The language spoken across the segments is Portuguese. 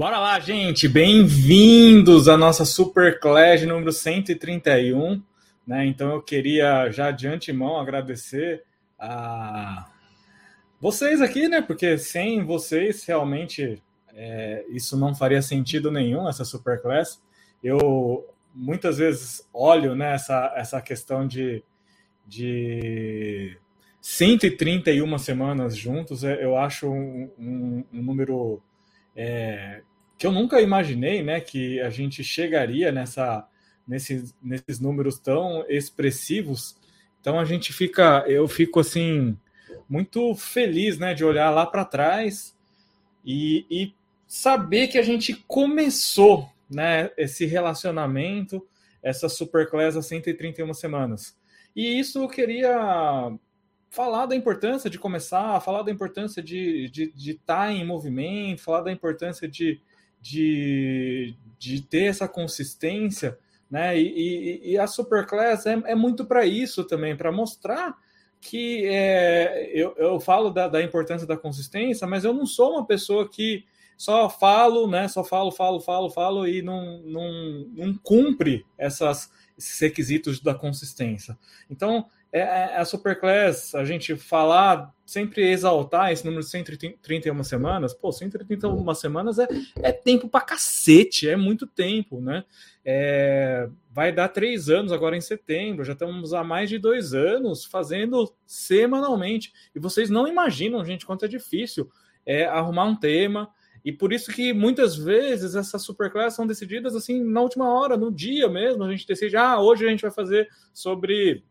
Bora lá, gente! Bem-vindos à nossa Super Clash número 131. Né? Então eu queria já de antemão agradecer a vocês aqui, né? Porque sem vocês realmente é, isso não faria sentido nenhum, essa Superclass. Eu muitas vezes olho né, essa, essa questão de, de 131 semanas juntos, é, eu acho um, um, um número é, que eu nunca imaginei né, que a gente chegaria nessa, nesses, nesses números tão expressivos. Então a gente fica, eu fico assim, muito feliz né, de olhar lá para trás e, e saber que a gente começou né, esse relacionamento, essa Superclass há 131 semanas. E isso eu queria falar da importância de começar, falar da importância de estar de, de tá em movimento, falar da importância de, de, de ter essa consistência, né? E, e, e a Superclass é, é muito para isso também, para mostrar que é, eu, eu falo da, da importância da consistência, mas eu não sou uma pessoa que só falo, né? Só falo, falo, falo, falo e não, não, não cumpre essas, esses requisitos da consistência. Então, é, é a Superclass, a gente falar, sempre exaltar esse número de 131 semanas, pô, 131 semanas é, é tempo pra cacete, é muito tempo, né? É, vai dar três anos agora em setembro, já estamos há mais de dois anos fazendo semanalmente. E vocês não imaginam, gente, quanto é difícil é, arrumar um tema, e por isso que muitas vezes essas superclasses são decididas assim na última hora, no dia mesmo. A gente decide, ah, hoje a gente vai fazer sobre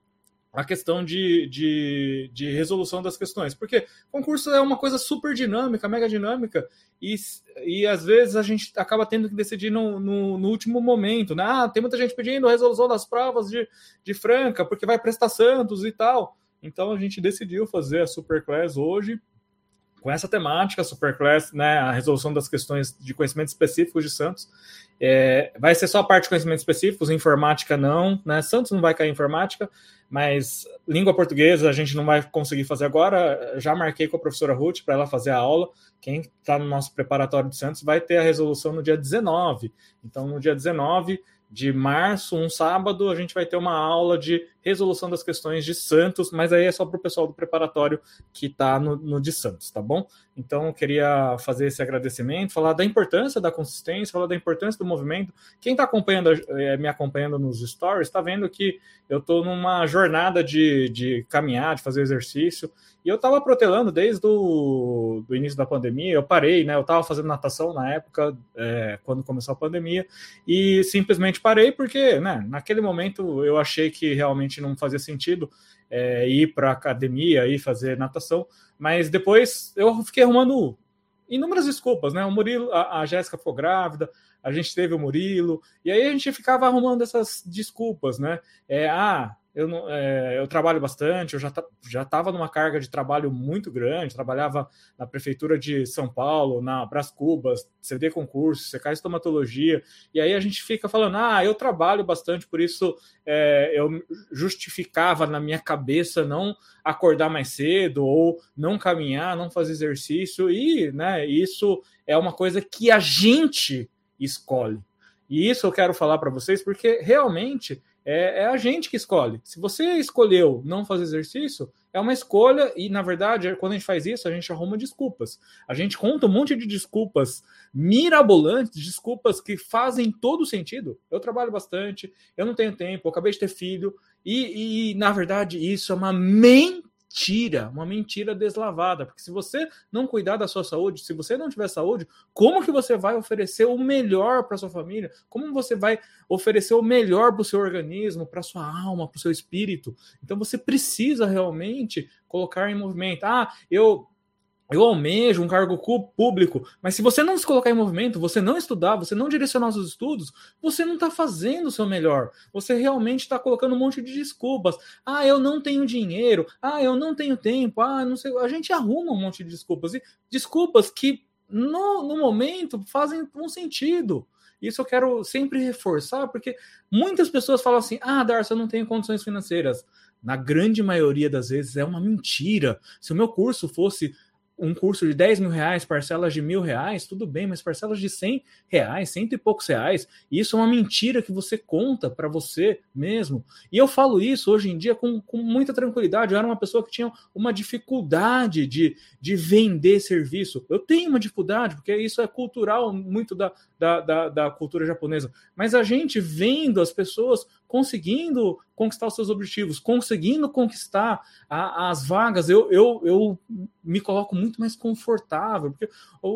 a questão de, de, de resolução das questões. Porque concurso é uma coisa super dinâmica, mega dinâmica, e, e às vezes a gente acaba tendo que decidir no, no, no último momento. Né? Ah, tem muita gente pedindo resolução das provas de, de Franca, porque vai prestar Santos e tal. Então a gente decidiu fazer a Superclass hoje com essa temática, Superclass, né, a resolução das questões de conhecimentos específicos de Santos. É, vai ser só a parte de conhecimentos específicos, informática não, né? Santos não vai cair em informática, mas língua portuguesa a gente não vai conseguir fazer agora. Já marquei com a professora Ruth para ela fazer a aula. Quem está no nosso preparatório de Santos vai ter a resolução no dia 19. Então, no dia 19 de março, um sábado, a gente vai ter uma aula de resolução das questões de Santos, mas aí é só para o pessoal do preparatório que está no, no, de Santos, tá bom? Então, eu queria fazer esse agradecimento, falar da importância da consistência, falar da importância do movimento. Quem está acompanhando, é, me acompanhando nos stories, está vendo que eu estou numa jornada de, de caminhar, de fazer exercício, e eu estava protelando desde o do início da pandemia, eu parei, né? Eu estava fazendo natação na época, é, quando começou a pandemia, e simplesmente parei porque, né, naquele momento eu achei que realmente não fazia sentido é, ir para academia e fazer natação, mas depois eu fiquei arrumando inúmeras desculpas, né? O Murilo, a, a Jéssica ficou grávida, a gente teve o Murilo, e aí a gente ficava arrumando essas desculpas, né? É, ah, eu, não, é, eu trabalho bastante, eu já já estava numa carga de trabalho muito grande, trabalhava na prefeitura de São Paulo, na Brás Cubas, CD concurso, CK estomatologia, e aí a gente fica falando, ah, eu trabalho bastante, por isso é, eu justificava na minha cabeça não acordar mais cedo, ou não caminhar, não fazer exercício, e né, isso é uma coisa que a gente escolhe. E isso eu quero falar para vocês, porque realmente é, é, a gente que escolhe. Se você escolheu não fazer exercício, é uma escolha, e na verdade, quando a gente faz isso, a gente arruma desculpas. A gente conta um monte de desculpas mirabolantes, desculpas que fazem todo sentido. Eu trabalho bastante, eu não tenho tempo, eu acabei de ter filho, e, e na verdade, isso é uma mentira mentira, uma mentira deslavada, porque se você não cuidar da sua saúde, se você não tiver saúde, como que você vai oferecer o melhor para sua família? Como você vai oferecer o melhor para o seu organismo, para sua alma, para o seu espírito? Então você precisa realmente colocar em movimento. Ah, eu eu almejo um cargo público, mas se você não se colocar em movimento, você não estudar, você não direcionar os seus estudos, você não está fazendo o seu melhor. Você realmente está colocando um monte de desculpas. Ah, eu não tenho dinheiro. Ah, eu não tenho tempo. Ah, não sei. A gente arruma um monte de desculpas. E desculpas que no, no momento fazem um sentido. Isso eu quero sempre reforçar, porque muitas pessoas falam assim: ah, Darcy, eu não tenho condições financeiras. Na grande maioria das vezes é uma mentira. Se o meu curso fosse um curso de 10 mil reais, parcelas de mil reais, tudo bem, mas parcelas de 100 reais, cento e poucos reais, isso é uma mentira que você conta para você mesmo. E eu falo isso hoje em dia com, com muita tranquilidade. Eu era uma pessoa que tinha uma dificuldade de, de vender serviço. Eu tenho uma dificuldade, porque isso é cultural, muito da, da, da, da cultura japonesa. Mas a gente vendo as pessoas conseguindo conquistar os seus objetivos, conseguindo conquistar a, as vagas, eu, eu, eu me coloco muito mais confortável, porque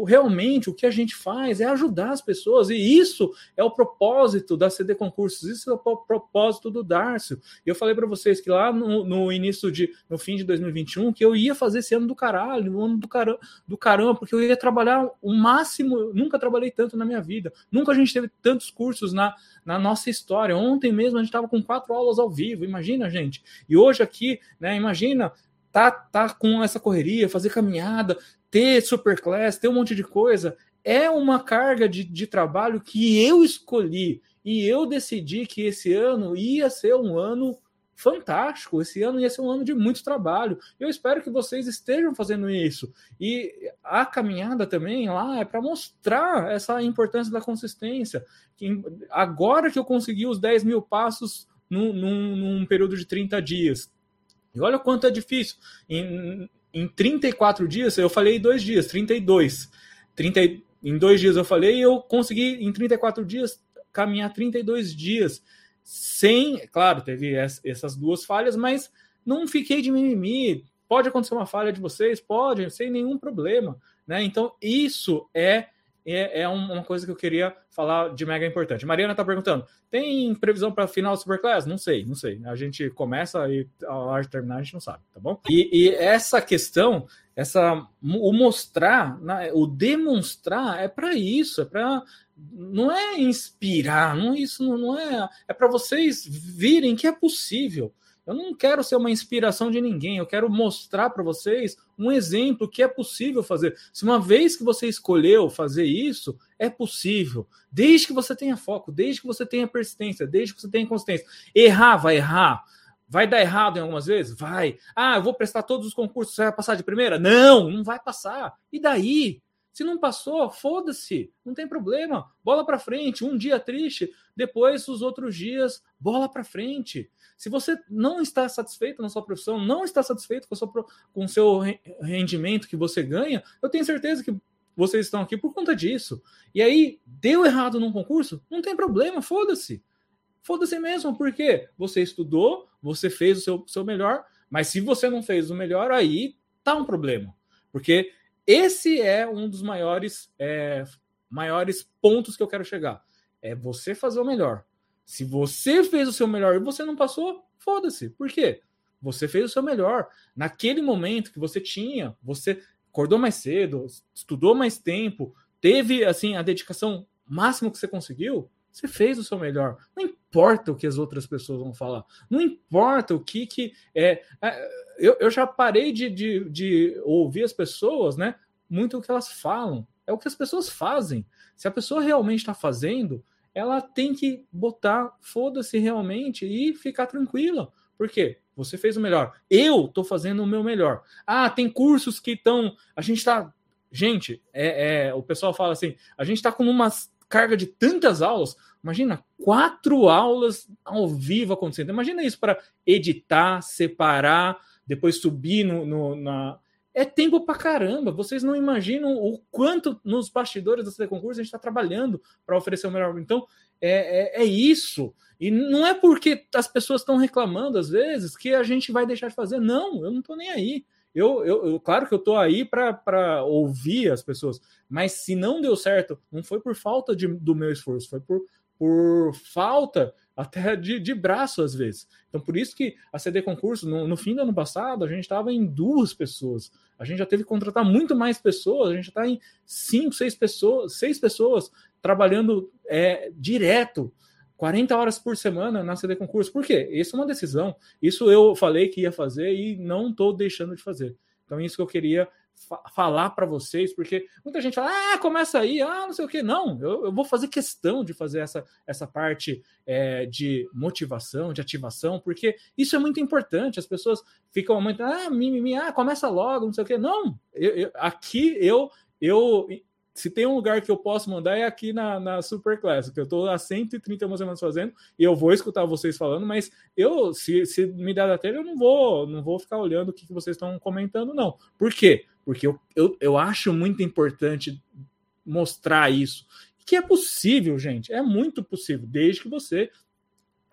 realmente o que a gente faz é ajudar as pessoas, e isso é o propósito da CD Concursos, isso é o propósito do Darcio. E eu falei para vocês que lá no, no, início de, no fim de 2021, que eu ia fazer esse ano do caralho, um ano do caramba, do caramba, porque eu ia trabalhar o máximo, nunca trabalhei tanto na minha vida, nunca a gente teve tantos cursos na, na nossa história. Ontem mesmo gente estava com quatro aulas ao vivo, imagina, gente. E hoje aqui, né, imagina, tá, tá com essa correria, fazer caminhada, ter superclass, ter um monte de coisa. É uma carga de, de trabalho que eu escolhi e eu decidi que esse ano ia ser um ano fantástico. Esse ano ia ser um ano de muito trabalho. Eu espero que vocês estejam fazendo isso. E a caminhada também lá é para mostrar essa importância da consistência. Que agora que eu consegui os 10 mil passos num, num, num período de 30 dias. E olha quanto é difícil. Em, em 34 dias, eu falei dois dias, 32. 30, em dois dias eu falei, eu consegui em 34 dias caminhar 32 dias sem, claro, teve essas duas falhas, mas não fiquei de mimimi. Pode acontecer uma falha de vocês, pode, sem nenhum problema, né? Então isso é é, é uma coisa que eu queria falar de mega importante. Mariana está perguntando: tem previsão para final do Superclass? Não sei, não sei. A gente começa e a hora de terminar a gente não sabe, tá bom? E, e essa questão, essa o mostrar, né, o demonstrar é para isso, é para não é inspirar, não isso não é, é para vocês virem que é possível. Eu não quero ser uma inspiração de ninguém, eu quero mostrar para vocês um exemplo que é possível fazer. Se uma vez que você escolheu fazer isso, é possível. Desde que você tenha foco, desde que você tenha persistência, desde que você tenha consistência. Errar, vai errar. Vai dar errado em algumas vezes? Vai. Ah, eu vou prestar todos os concursos, você vai passar de primeira? Não, não vai passar. E daí? Se não passou, foda-se, não tem problema. Bola para frente, um dia triste, depois os outros dias, bola para frente. Se você não está satisfeito na sua profissão, não está satisfeito com, sua, com o seu rendimento que você ganha, eu tenho certeza que vocês estão aqui por conta disso. E aí, deu errado num concurso? Não tem problema, foda-se. Foda-se mesmo, porque você estudou, você fez o seu, seu melhor, mas se você não fez o melhor, aí tá um problema. Porque esse é um dos maiores, é, maiores pontos que eu quero chegar. É você fazer o melhor. Se você fez o seu melhor e você não passou, foda-se. Por quê? Você fez o seu melhor. Naquele momento que você tinha, você acordou mais cedo, estudou mais tempo, teve assim a dedicação máxima que você conseguiu, você fez o seu melhor. Não importa o que as outras pessoas vão falar. Não importa o que que é. é eu, eu já parei de, de, de ouvir as pessoas, né? Muito o que elas falam. É o que as pessoas fazem. Se a pessoa realmente está fazendo, ela tem que botar foda-se realmente e ficar tranquila. Por quê? Você fez o melhor. Eu estou fazendo o meu melhor. Ah, tem cursos que estão. A gente está. Gente, é, é, o pessoal fala assim: a gente está com uma carga de tantas aulas. Imagina quatro aulas ao vivo acontecendo. Imagina isso para editar, separar, depois subir no, no, na. É tempo para caramba. Vocês não imaginam o quanto nos bastidores do Concurso a gente está trabalhando para oferecer o melhor. Então, é, é, é, isso. E não é porque as pessoas estão reclamando às vezes que a gente vai deixar de fazer. Não, eu não estou nem aí. Eu, eu, eu, claro que eu tô aí para ouvir as pessoas, mas se não deu certo, não foi por falta de, do meu esforço, foi por, por falta até de, de braço às vezes. Então, por isso que a CD Concurso, no, no fim do ano passado, a gente estava em duas pessoas. A gente já teve que contratar muito mais pessoas, a gente está em cinco, seis pessoas, seis pessoas trabalhando é, direto 40 horas por semana na CD Concurso. Por quê? Isso é uma decisão. Isso eu falei que ia fazer e não estou deixando de fazer. Então, isso que eu queria fa falar para vocês, porque muita gente fala, ah, começa aí, ah, não sei o que. Não, eu, eu vou fazer questão de fazer essa, essa parte é, de motivação, de ativação, porque isso é muito importante. As pessoas ficam muito, ah, mimimi, ah, começa logo, não sei o que. Não, eu, eu, aqui eu, eu se tem um lugar que eu posso mandar é aqui na, na Super Classic. Eu estou há 130 semanas fazendo e eu vou escutar vocês falando, mas eu, se, se me der da telha, eu não vou, não vou ficar olhando o que, que vocês estão comentando, não. Por quê? Porque eu, eu, eu acho muito importante mostrar isso. Que é possível, gente. É muito possível, desde que você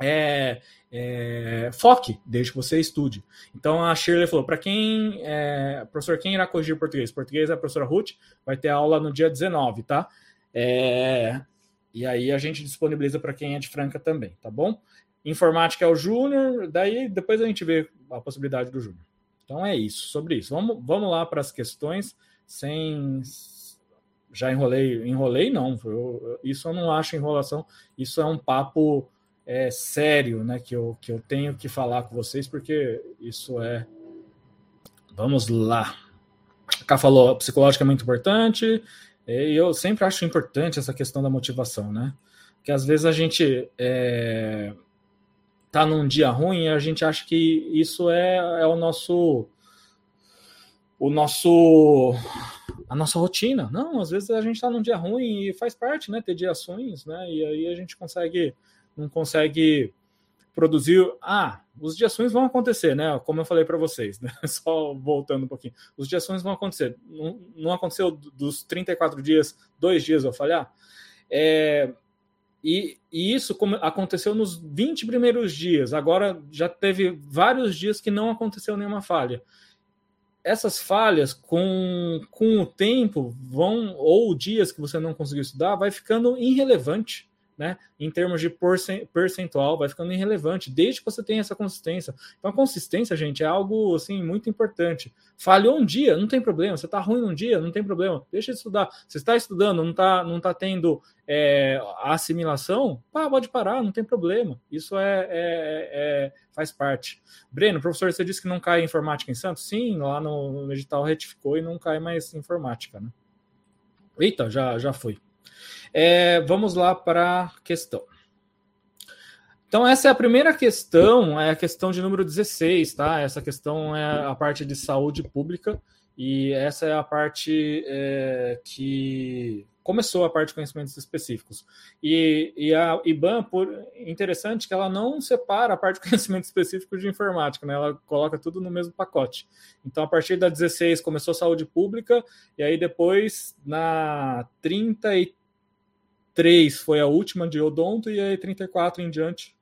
é, é, foque, desde que você estude. Então a Shirley falou: para quem, é, professor, quem irá corrigir português? Português é a professora Ruth, vai ter aula no dia 19, tá? É, e aí a gente disponibiliza para quem é de Franca também, tá bom? Informática é o Júnior, daí depois a gente vê a possibilidade do Júnior. Então é isso, sobre isso. Vamos, vamos lá para as questões, sem. Já enrolei, enrolei não, eu, isso eu não acho enrolação, isso é um papo é, sério né, que, eu, que eu tenho que falar com vocês, porque isso é. Vamos lá. A Cá falou, psicológico é muito importante, e eu sempre acho importante essa questão da motivação, né? Que às vezes a gente é, tá num dia ruim a gente acha que isso é, é o nosso o nosso a nossa rotina. Não, às vezes a gente está num dia ruim e faz parte, né? Ter dias ruins, né? E aí a gente consegue não consegue produzir. Ah, os diações vão acontecer, né? Como eu falei para vocês, né? Só voltando um pouquinho. Os diações vão acontecer. Não, não aconteceu dos 34 dias, dois dias eu falhar. É, e, e, isso aconteceu nos 20 primeiros dias. Agora já teve vários dias que não aconteceu nenhuma falha. Essas falhas, com, com o tempo, vão, ou dias que você não conseguiu estudar, vai ficando irrelevante né, em termos de percentual, vai ficando irrelevante, desde que você tenha essa consistência. Então, a consistência, gente, é algo assim muito importante. Falhou um dia, não tem problema. Você está ruim um dia, não tem problema. Deixa de estudar. Você está estudando, não está não tá tendo é, assimilação, pá, pode parar, não tem problema. Isso é, é, é, faz parte. Breno, professor, você disse que não cai informática em Santos? Sim, lá no, no edital retificou e não cai mais informática, né? Eita, já, já foi. É, vamos lá para a questão. Então, essa é a primeira questão, é a questão de número 16, tá? Essa questão é a parte de saúde pública, e essa é a parte é, que começou a parte de conhecimentos específicos. E, e a IBAN, por interessante que ela não separa a parte de conhecimentos específicos de informática, né? Ela coloca tudo no mesmo pacote. Então, a partir da 16 começou saúde pública, e aí depois, na 33 3 foi a última de odonto e aí 34 em diante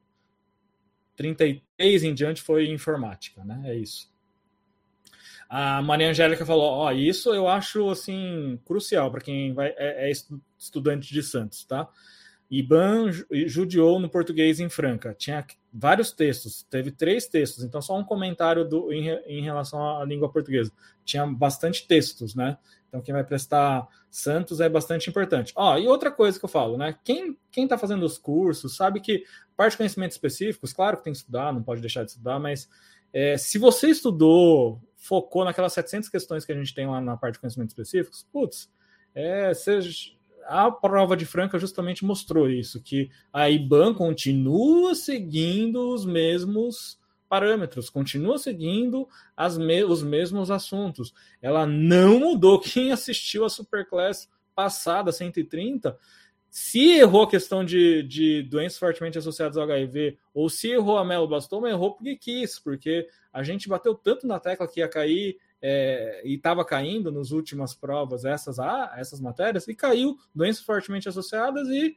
33 em diante foi informática, né? É isso. A Maria Angélica falou: Ó, isso eu acho assim crucial para quem vai é, é, estudante de Santos, tá? Iban judiou no português em Franca. Tinha vários textos, teve três textos, então só um comentário do, em, em relação à língua portuguesa. Tinha bastante textos, né? Então, quem vai prestar Santos é bastante importante. Ó, e outra coisa que eu falo, né? Quem quem está fazendo os cursos sabe que parte de conhecimentos específicos, claro que tem que estudar, não pode deixar de estudar, mas é, se você estudou, focou naquelas 700 questões que a gente tem lá na parte de conhecimentos específicos, putz, é, seja, a prova de Franca justamente mostrou isso, que a IBAN continua seguindo os mesmos parâmetros, continua seguindo me os mesmos assuntos. Ela não mudou. Quem assistiu a Superclass passada, 130, se errou a questão de, de doenças fortemente associadas ao HIV, ou se errou a meloblastoma, errou porque quis, porque a gente bateu tanto na tecla que ia cair é, e estava caindo nas últimas provas essas, ah, essas matérias, e caiu doenças fortemente associadas e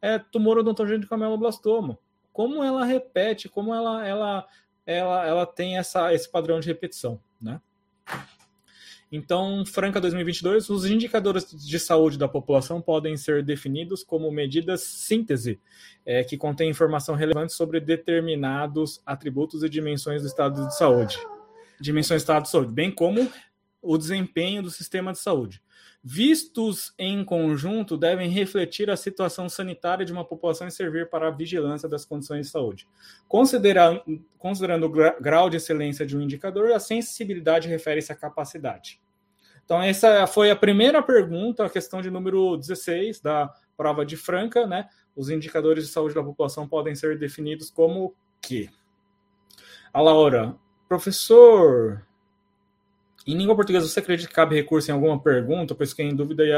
é, tumor odontogênico ameloblastoma. Como ela repete, como ela, ela ela, ela tem essa, esse padrão de repetição, né? Então, Franca 2022, os indicadores de saúde da população podem ser definidos como medidas síntese, é, que contém informação relevante sobre determinados atributos e dimensões do estado de saúde. Dimensões do estado de saúde, bem como o desempenho do sistema de saúde vistos em conjunto, devem refletir a situação sanitária de uma população e servir para a vigilância das condições de saúde. Considerando, o grau de excelência de um indicador, a sensibilidade refere-se à capacidade. Então, essa foi a primeira pergunta, a questão de número 16 da prova de Franca, né? Os indicadores de saúde da população podem ser definidos como que? A Laura, professor, em língua portuguesa, você acredita que cabe recurso em alguma pergunta? Pois fiquei em dúvida e,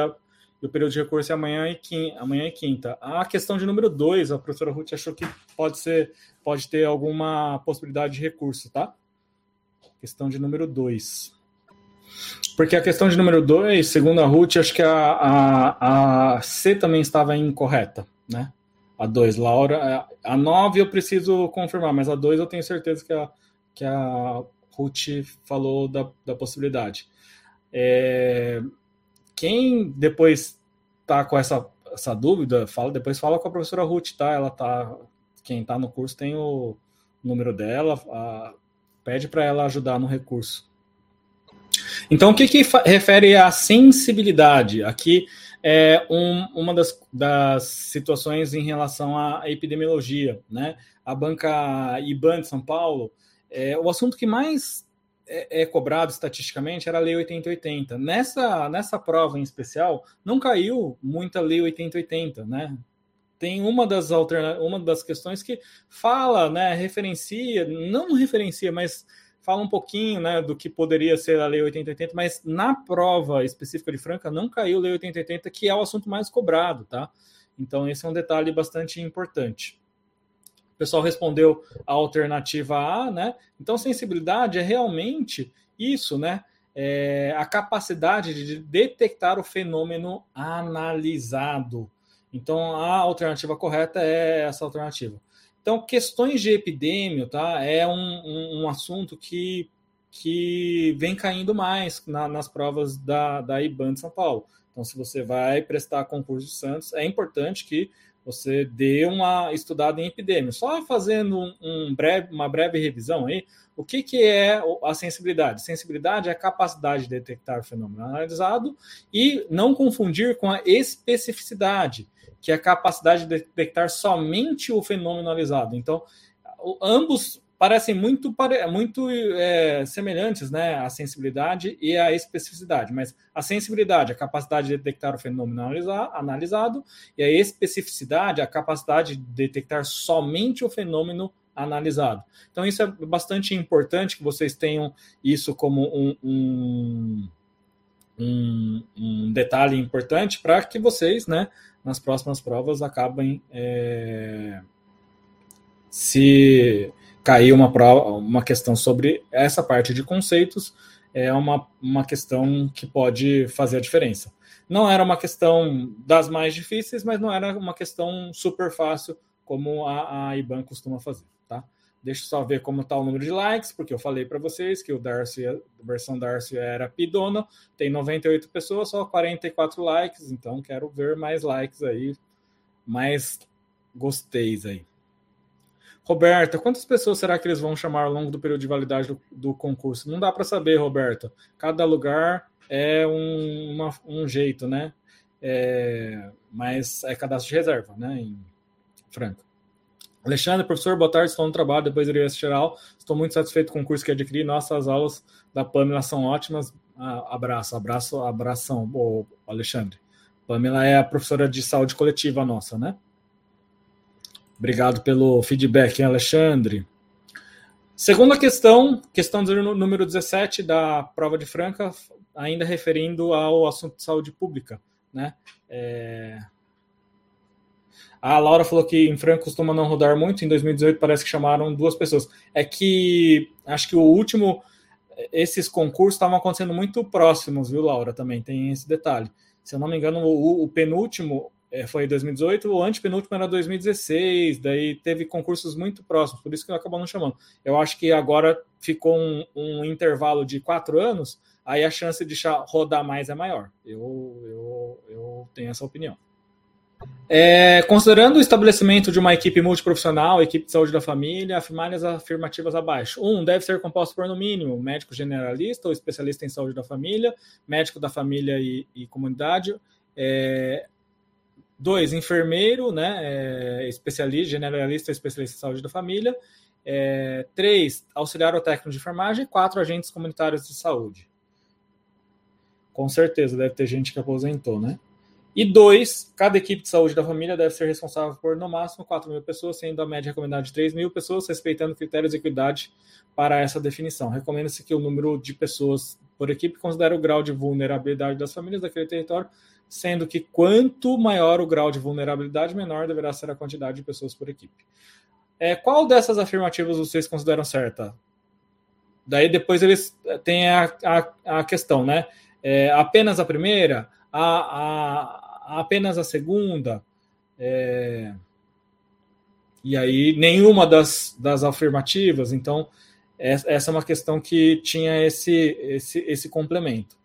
o período de recurso é amanhã e, quinta, amanhã e quinta. A questão de número 2, a professora Ruth achou que pode ser, pode ter alguma possibilidade de recurso, tá? Questão de número 2. Porque a questão de número 2, segundo a Ruth, acho que a, a, a C também estava incorreta, né? A 2, Laura. A 9 eu preciso confirmar, mas a 2 eu tenho certeza que a, que a Ruth falou da, da possibilidade. É, quem depois tá com essa, essa dúvida, fala, depois fala com a professora Ruth, tá? Ela tá. Quem está no curso tem o número dela, a, pede para ela ajudar no recurso. Então, o que, que refere à sensibilidade? Aqui é um, uma das, das, situações em relação à epidemiologia. Né? A banca IBAN de São Paulo, é, o assunto que mais é, é, cobrado estatisticamente era a Lei 8080. Nessa, nessa prova em especial, não caiu muita Lei 8080, né? Tem uma das, alterna uma das questões que fala, né, referencia, não referencia, mas fala um pouquinho né, do que poderia ser a Lei 8080, mas na prova específica de Franca não caiu a Lei 8080, que é o assunto mais cobrado, tá? Então, esse é um detalhe bastante importante. O pessoal respondeu a alternativa A, né? Então, sensibilidade é realmente isso, né? É a capacidade de detectar o fenômeno analisado. Então, a alternativa correta é essa alternativa. Então, questões de epidêmio tá, é um, um, um assunto que, que vem caindo mais na, nas provas da, da IBAN de São Paulo. Então, se você vai prestar concurso de Santos, é importante que você dê uma estudada em epidemia. Só fazendo um, breve, uma breve revisão aí, o que, que é a sensibilidade? Sensibilidade é a capacidade de detectar o fenômeno analisado e não confundir com a especificidade que é a capacidade de detectar somente o fenômeno analisado. Então, ambos parecem muito, muito é, semelhantes, né? A sensibilidade e a especificidade. Mas a sensibilidade, a capacidade de detectar o fenômeno analisado, e a especificidade, a capacidade de detectar somente o fenômeno analisado. Então, isso é bastante importante que vocês tenham isso como um, um, um, um detalhe importante para que vocês, né, nas próximas provas acabem é, se cair uma prova, uma questão sobre essa parte de conceitos é uma, uma questão que pode fazer a diferença. Não era uma questão das mais difíceis, mas não era uma questão super fácil como a, a IBAN costuma fazer, tá? Deixa eu só ver como está o número de likes, porque eu falei para vocês que o Darcy, a versão Darcy era pidona, tem 98 pessoas, só 44 likes, então quero ver mais likes aí, mais gosteis aí. Roberta, quantas pessoas será que eles vão chamar ao longo do período de validade do, do concurso? Não dá para saber, Roberta. Cada lugar é um, uma, um jeito, né? É, mas é cadastro de reserva, né? Em Franca. Alexandre, professor, boa tarde, estou no trabalho, depois irei assistir geral. Estou muito satisfeito com o curso que adquiri. Nossas aulas da Pamela são ótimas. Ah, abraço, abraço, abração, oh, Alexandre. Pamela é a professora de saúde coletiva nossa, né? Obrigado pelo feedback, hein, Alexandre. Segunda questão, questão número 17 da prova de Franca, ainda referindo ao assunto de saúde pública, né? É, a Laura falou que em Franca costuma não rodar muito. Em 2018 parece que chamaram duas pessoas. É que acho que o último, esses concursos estavam acontecendo muito próximos, viu, Laura? Também tem esse detalhe. Se eu não me engano, o, o penúltimo é, foi 2018, o antepenúltimo era 2016. Daí teve concursos muito próximos, por isso que acabou não chamando. Eu acho que agora ficou um, um intervalo de quatro anos, aí a chance de rodar mais é maior. Eu, eu, eu tenho essa opinião. É, considerando o estabelecimento de uma equipe multiprofissional, equipe de saúde da família, afirmadas afirmativas abaixo. Um, deve ser composto por, no mínimo, médico generalista ou especialista em saúde da família, médico da família e, e comunidade. É, dois, enfermeiro, né, é, especialista, generalista especialista em saúde da família. É, três, auxiliar ou técnico de enfermagem. Quatro, agentes comunitários de saúde. Com certeza, deve ter gente que aposentou, né? E dois, cada equipe de saúde da família deve ser responsável por, no máximo, 4 mil pessoas, sendo a média recomendada de 3 mil pessoas, respeitando critérios de equidade para essa definição. Recomenda-se que o número de pessoas por equipe considere o grau de vulnerabilidade das famílias daquele território, sendo que quanto maior o grau de vulnerabilidade, menor deverá ser a quantidade de pessoas por equipe. É, qual dessas afirmativas vocês consideram certa? Daí depois eles têm a, a, a questão, né? É, apenas a primeira, a, a, apenas a segunda. É... E aí, nenhuma das, das afirmativas. Então, essa é uma questão que tinha esse, esse, esse complemento.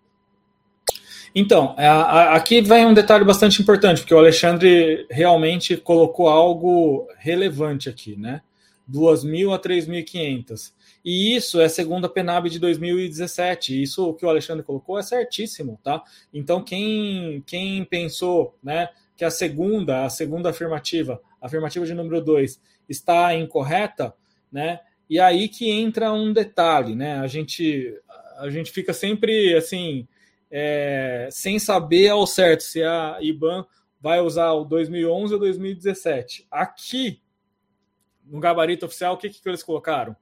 Então, a, a, aqui vem um detalhe bastante importante, porque o Alexandre realmente colocou algo relevante aqui, né? 2.000 a 3.500. E isso é segundo a Penab de 2017. Isso que o Alexandre colocou é certíssimo, tá? Então quem quem pensou, né, que a segunda, a segunda afirmativa, a afirmativa de número 2 está incorreta, né? E aí que entra um detalhe, né? A gente a gente fica sempre assim, é, sem saber ao certo se a IBAN vai usar o 2011 ou 2017. Aqui no gabarito oficial, o que, que eles colocaram?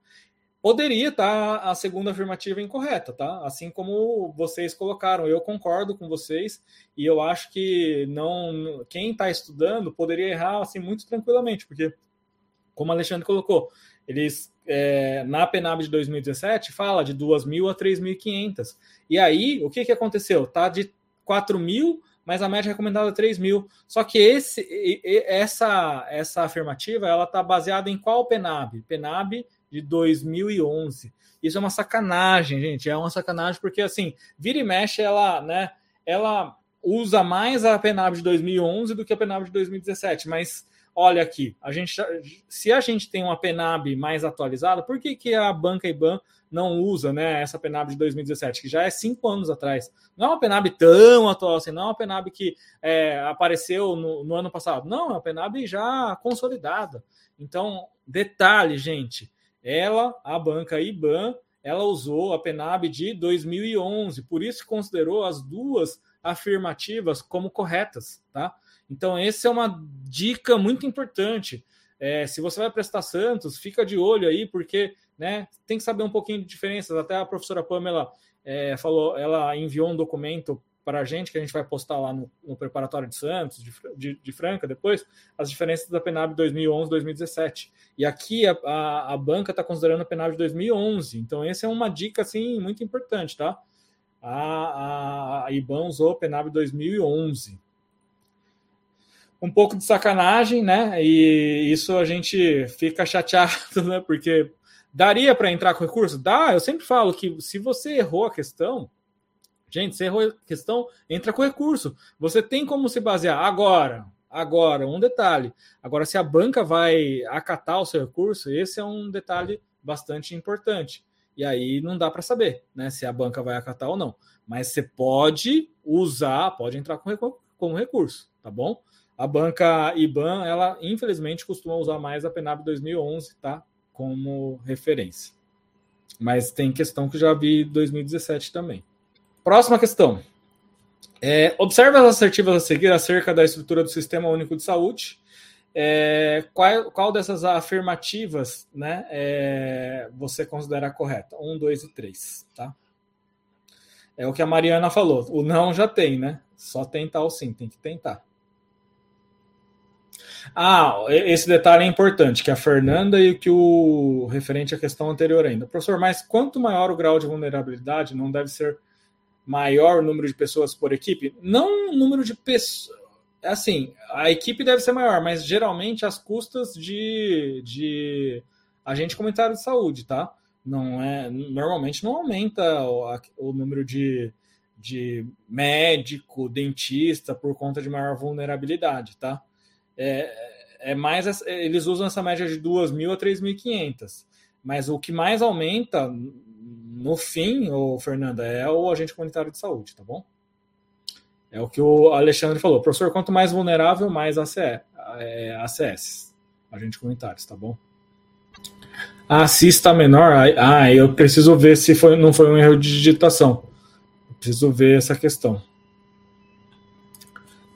Poderia estar tá a segunda afirmativa incorreta, tá? Assim como vocês colocaram. Eu concordo com vocês e eu acho que não quem está estudando poderia errar assim muito tranquilamente, porque como o Alexandre colocou, eles é, na PNAB de 2017 fala de 2.000 a 3.500. E aí, o que, que aconteceu? Tá de 4.000, mas a média recomendada é 3.000. Só que esse, essa, essa afirmativa ela está baseada em qual PNAB? PNAB de 2011. Isso é uma sacanagem, gente. É uma sacanagem porque assim, vira e mexe ela, né? Ela usa mais a Penab de 2011 do que a Penab de 2017, mas olha aqui, a gente se a gente tem uma Penab mais atualizada, por que, que a banca IBAN não usa, né, essa Penab de 2017, que já é cinco anos atrás? Não é uma Penab tão atual assim, não é uma Penab que é, apareceu no, no ano passado, não, é uma Penab já consolidada. Então, detalhe, gente, ela, a banca IBAN, ela usou a PENAB de 2011, por isso considerou as duas afirmativas como corretas, tá? Então, essa é uma dica muito importante. É, se você vai prestar Santos, fica de olho aí, porque né, tem que saber um pouquinho de diferenças. Até a professora Pamela é, falou, ela enviou um documento para a gente, que a gente vai postar lá no, no preparatório de Santos, de, de, de, Franca, depois, as diferenças da PENAB 2011 2017. E aqui a, a, a banca está considerando a PENAB de 2011. Então, essa é uma dica assim, muito importante, tá? A, a, a IBAN usou a PENAB 2011. Um pouco de sacanagem, né? E isso a gente fica chateado, né? Porque daria para entrar com recurso? Dá, eu sempre falo que se você errou a questão, Gente, você errou a questão, entra com recurso. Você tem como se basear agora. Agora, um detalhe. Agora, se a banca vai acatar o seu recurso, esse é um detalhe bastante importante. E aí não dá para saber, né, se a banca vai acatar ou não. Mas você pode usar, pode entrar com, com recurso, tá bom? A banca IBAN, ela infelizmente costuma usar mais a Penab 2011, tá? Como referência. Mas tem questão que já vi 2017 também. Próxima questão. É, observe as assertivas a seguir acerca da estrutura do Sistema Único de Saúde. É, qual, qual dessas afirmativas né, é, você considera correta? Um, dois e três. Tá? É o que a Mariana falou. O não já tem, né? Só tentar o sim, tem que tentar. Ah, esse detalhe é importante, que a Fernanda e que o referente à questão anterior ainda. Professor, mas quanto maior o grau de vulnerabilidade, não deve ser maior número de pessoas por equipe? Não número de pessoas. Assim, a equipe deve ser maior, mas geralmente as custas de, de agente comunitário de saúde, tá? Não é, normalmente não aumenta o, o número de, de médico, dentista por conta de maior vulnerabilidade, tá? É, é mais eles usam essa média de 2.000 a 3.500, mas o que mais aumenta no fim, o Fernanda, é o agente comunitário de saúde, tá bom? É o que o Alexandre falou. Professor, quanto mais vulnerável, mais ACE, é, ACS, agentes comunitários, tá bom? A CIS está menor? Ah, eu preciso ver se foi, não foi um erro de digitação. preciso ver essa questão.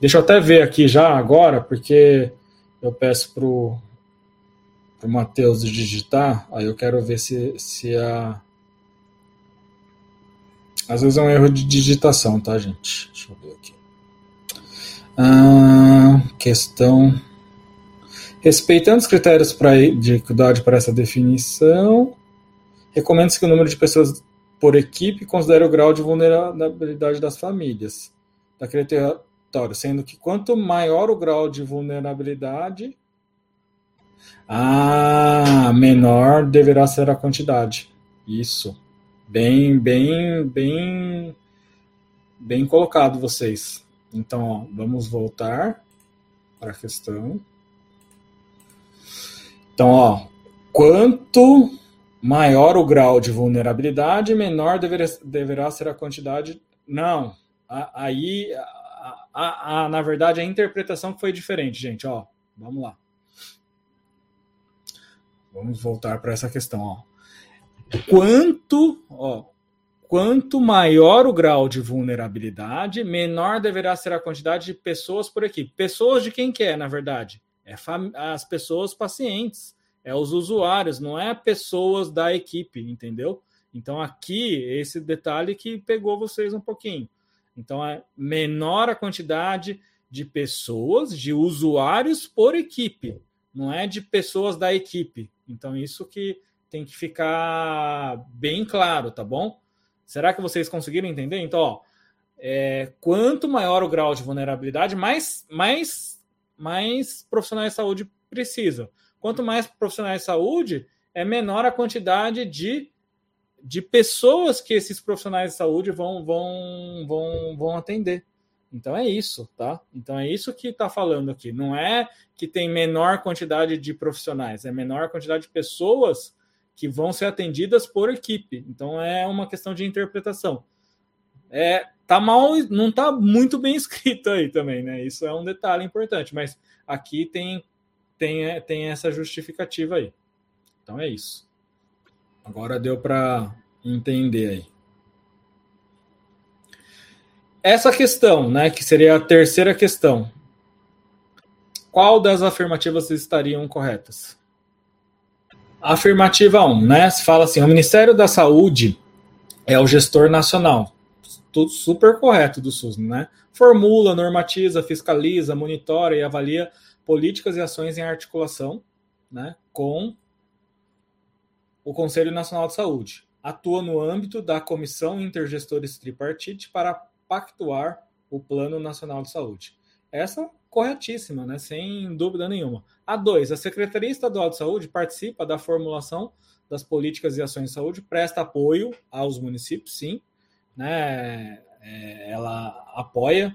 Deixa eu até ver aqui já agora, porque eu peço para o Matheus digitar, aí eu quero ver se, se a. Às vezes é um erro de digitação, tá, gente? Deixa eu ver aqui. Ah, questão. Respeitando os critérios pra, de equidade para essa definição, recomenda-se que o número de pessoas por equipe considere o grau de vulnerabilidade das famílias daquele sendo que quanto maior o grau de vulnerabilidade, ah, menor deverá ser a quantidade. Isso. Bem, bem, bem, bem colocado vocês. Então, ó, vamos voltar para a questão. Então, ó, quanto maior o grau de vulnerabilidade, menor deverá ser a quantidade. Não, aí, a, a, na verdade, a interpretação foi diferente, gente. Ó, vamos lá. Vamos voltar para essa questão. Ó. Quanto, ó, quanto maior o grau de vulnerabilidade, menor deverá ser a quantidade de pessoas por equipe. Pessoas de quem que é, na verdade? É as pessoas pacientes é os usuários, não é pessoas da equipe, entendeu? Então aqui esse detalhe que pegou vocês um pouquinho. Então é menor a quantidade de pessoas, de usuários por equipe, não é de pessoas da equipe. Então isso que tem que ficar bem claro, tá bom? Será que vocês conseguiram entender? Então, ó, é, quanto maior o grau de vulnerabilidade, mais, mais, mais profissionais de saúde precisam. Quanto mais profissionais de saúde, é menor a quantidade de, de pessoas que esses profissionais de saúde vão, vão, vão, vão atender. Então é isso, tá? Então é isso que está falando aqui. Não é que tem menor quantidade de profissionais, é menor quantidade de pessoas que vão ser atendidas por equipe. Então é uma questão de interpretação. É, tá mal, não tá muito bem escrito aí também, né? Isso é um detalhe importante, mas aqui tem tem, tem essa justificativa aí. Então é isso. Agora deu para entender aí. Essa questão, né, que seria a terceira questão. Qual das afirmativas estariam corretas? Afirmativa 1, né? Se fala assim: o Ministério da Saúde é o gestor nacional. Tudo super correto do SUS, né? Formula, normatiza, fiscaliza, monitora e avalia políticas e ações em articulação né, com o Conselho Nacional de Saúde. Atua no âmbito da Comissão Intergestores Tripartite para pactuar o Plano Nacional de Saúde. Essa corretíssima, né, sem dúvida nenhuma. A dois, a Secretaria Estadual de Saúde participa da formulação das políticas e ações de saúde, presta apoio aos municípios, sim, né, é, ela apoia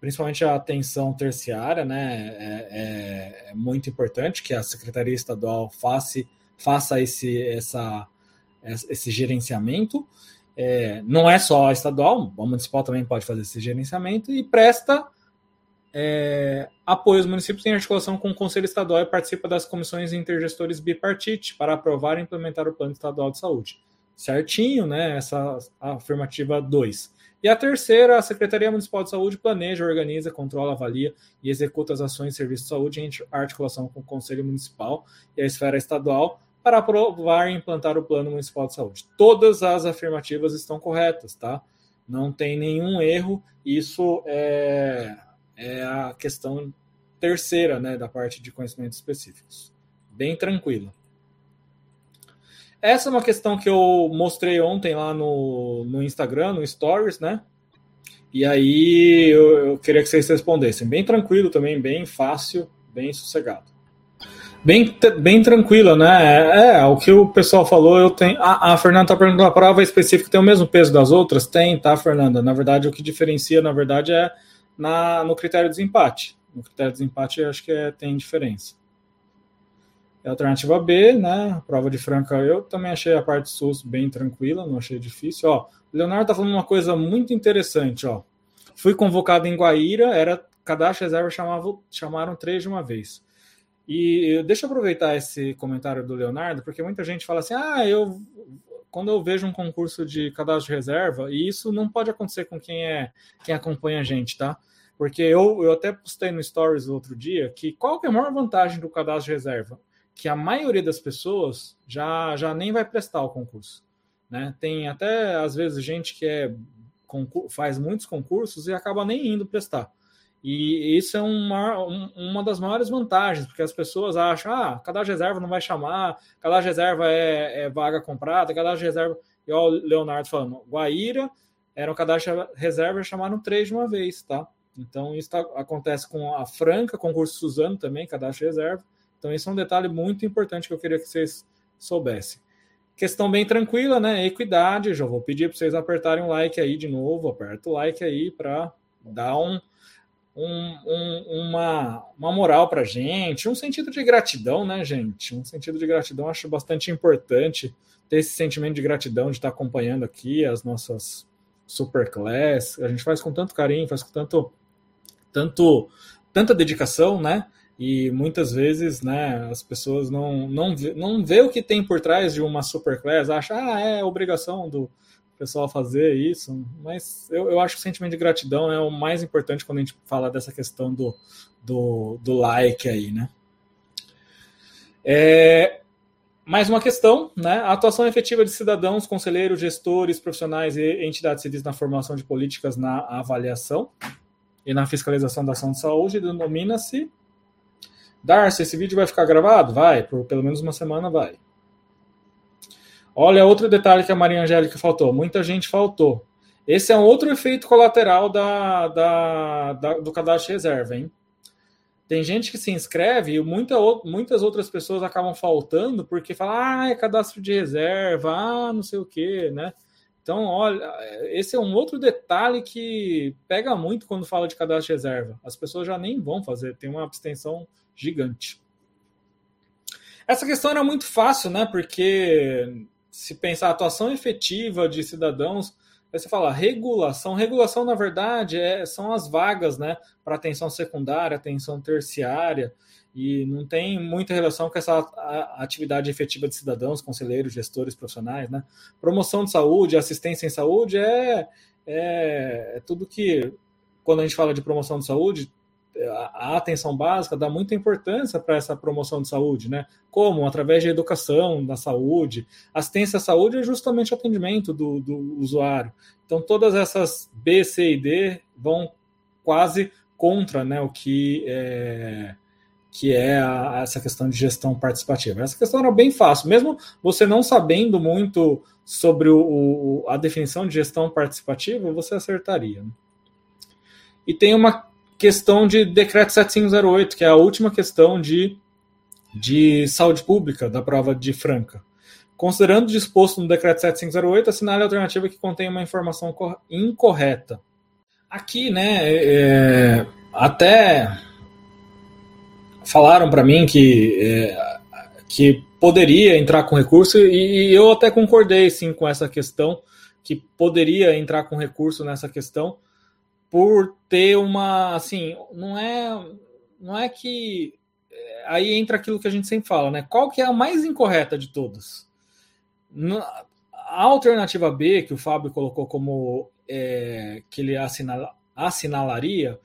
principalmente a atenção terciária, né, é, é, é, muito importante que a Secretaria Estadual faça, faça esse, essa, esse gerenciamento. É, não é só a estadual, a municipal também pode fazer esse gerenciamento e presta é, apoio aos municípios em articulação com o Conselho Estadual e participa das comissões intergestores bipartite para aprovar e implementar o Plano Estadual de Saúde. Certinho, né? Essa afirmativa 2. E a terceira, a Secretaria Municipal de Saúde planeja, organiza, controla, avalia e executa as ações de serviço de saúde em articulação com o Conselho Municipal e a esfera estadual para aprovar e implantar o Plano Municipal de Saúde. Todas as afirmativas estão corretas, tá? Não tem nenhum erro. Isso é, é a questão terceira, né, da parte de conhecimentos específicos. Bem tranquilo. Essa é uma questão que eu mostrei ontem lá no, no Instagram, no Stories, né? E aí eu, eu queria que vocês respondessem. Bem tranquilo também, bem fácil, bem sossegado. Bem, bem tranquila, né? É, é, o que o pessoal falou, eu tenho. a Fernanda está perguntando: a prova específica tem o mesmo peso das outras? Tem, tá, Fernanda? Na verdade, o que diferencia, na verdade, é na, no critério de desempate. No critério de desempate, acho que é, tem diferença. É a alternativa B, né? A prova de Franca, eu também achei a parte SUS bem tranquila, não achei difícil. Ó, Leonardo tá falando uma coisa muito interessante, ó. Fui convocado em Guaíra, era cadastro reserva, chamava, chamaram três de uma vez. E deixa eu aproveitar esse comentário do Leonardo, porque muita gente fala assim: ah, eu quando eu vejo um concurso de cadastro de reserva, e isso não pode acontecer com quem é quem acompanha a gente, tá? Porque eu, eu até postei no Stories outro dia que qual que é a maior vantagem do cadastro de reserva? Que a maioria das pessoas já, já nem vai prestar o concurso. Né? Tem até, às vezes, gente que é, faz muitos concursos e acaba nem indo prestar. E isso é uma, uma das maiores vantagens, porque as pessoas acham, ah, cadastro reserva não vai chamar, cadastro reserva é, é vaga comprada, cadastro reserva, igual o Leonardo falando, Guaíra era um cadastro reserva, chamaram três de uma vez, tá? Então isso tá, acontece com a Franca, concurso Suzano também, cadastro reserva. Então isso é um detalhe muito importante que eu queria que vocês soubessem. Questão bem tranquila, né? Equidade, já vou pedir para vocês apertarem o like aí de novo, aperta o like aí para dar um um, um, uma, uma moral para gente, um sentido de gratidão, né, gente? Um sentido de gratidão, acho bastante importante ter esse sentimento de gratidão de estar acompanhando aqui as nossas superclass. A gente faz com tanto carinho, faz com tanto, tanto, tanta dedicação, né? E muitas vezes, né, as pessoas não, não, vê, não vê o que tem por trás de uma superclass, acha, ah, é obrigação do, pessoal fazer isso, mas eu, eu acho que o sentimento de gratidão é o mais importante quando a gente fala dessa questão do, do, do like aí, né? É, mais uma questão, né? A atuação efetiva de cidadãos, conselheiros, gestores, profissionais e entidades civis na formação de políticas na avaliação e na fiscalização da ação de saúde denomina-se. Darcy, esse vídeo vai ficar gravado? Vai, por pelo menos uma semana vai. Olha, outro detalhe que a Maria Angélica faltou. Muita gente faltou. Esse é um outro efeito colateral da, da, da do cadastro de reserva, hein? Tem gente que se inscreve e muita, muitas outras pessoas acabam faltando porque falam, ah, é cadastro de reserva, ah, não sei o quê, né? Então, olha, esse é um outro detalhe que pega muito quando fala de cadastro de reserva. As pessoas já nem vão fazer, tem uma abstenção gigante. Essa questão era muito fácil, né? Porque se pensar atuação efetiva de cidadãos, aí você fala regulação. Regulação, na verdade, é, são as vagas né, para atenção secundária, atenção terciária, e não tem muita relação com essa atividade efetiva de cidadãos, conselheiros, gestores profissionais. Né? Promoção de saúde, assistência em saúde é, é, é tudo que, quando a gente fala de promoção de saúde, a atenção básica dá muita importância para essa promoção de saúde, né? Como? Através de educação da saúde. Assistência à saúde é justamente o atendimento do, do usuário. Então, todas essas B, C e D vão quase contra né, o que é, que é a, essa questão de gestão participativa. Essa questão era bem fácil, mesmo você não sabendo muito sobre o, o, a definição de gestão participativa, você acertaria. Né? E tem uma questão de decreto 7508, que é a última questão de, de saúde pública da prova de Franca. Considerando disposto no decreto 7508, assinale a alternativa que contém uma informação incorreta. Aqui, né, é, até falaram para mim que, é, que poderia entrar com recurso e, e eu até concordei sim com essa questão, que poderia entrar com recurso nessa questão, por ter uma, assim, não é, não é que é, aí entra aquilo que a gente sempre fala, né? Qual que é a mais incorreta de todas? A alternativa B que o Fábio colocou como é, que ele assinala, assinalaria,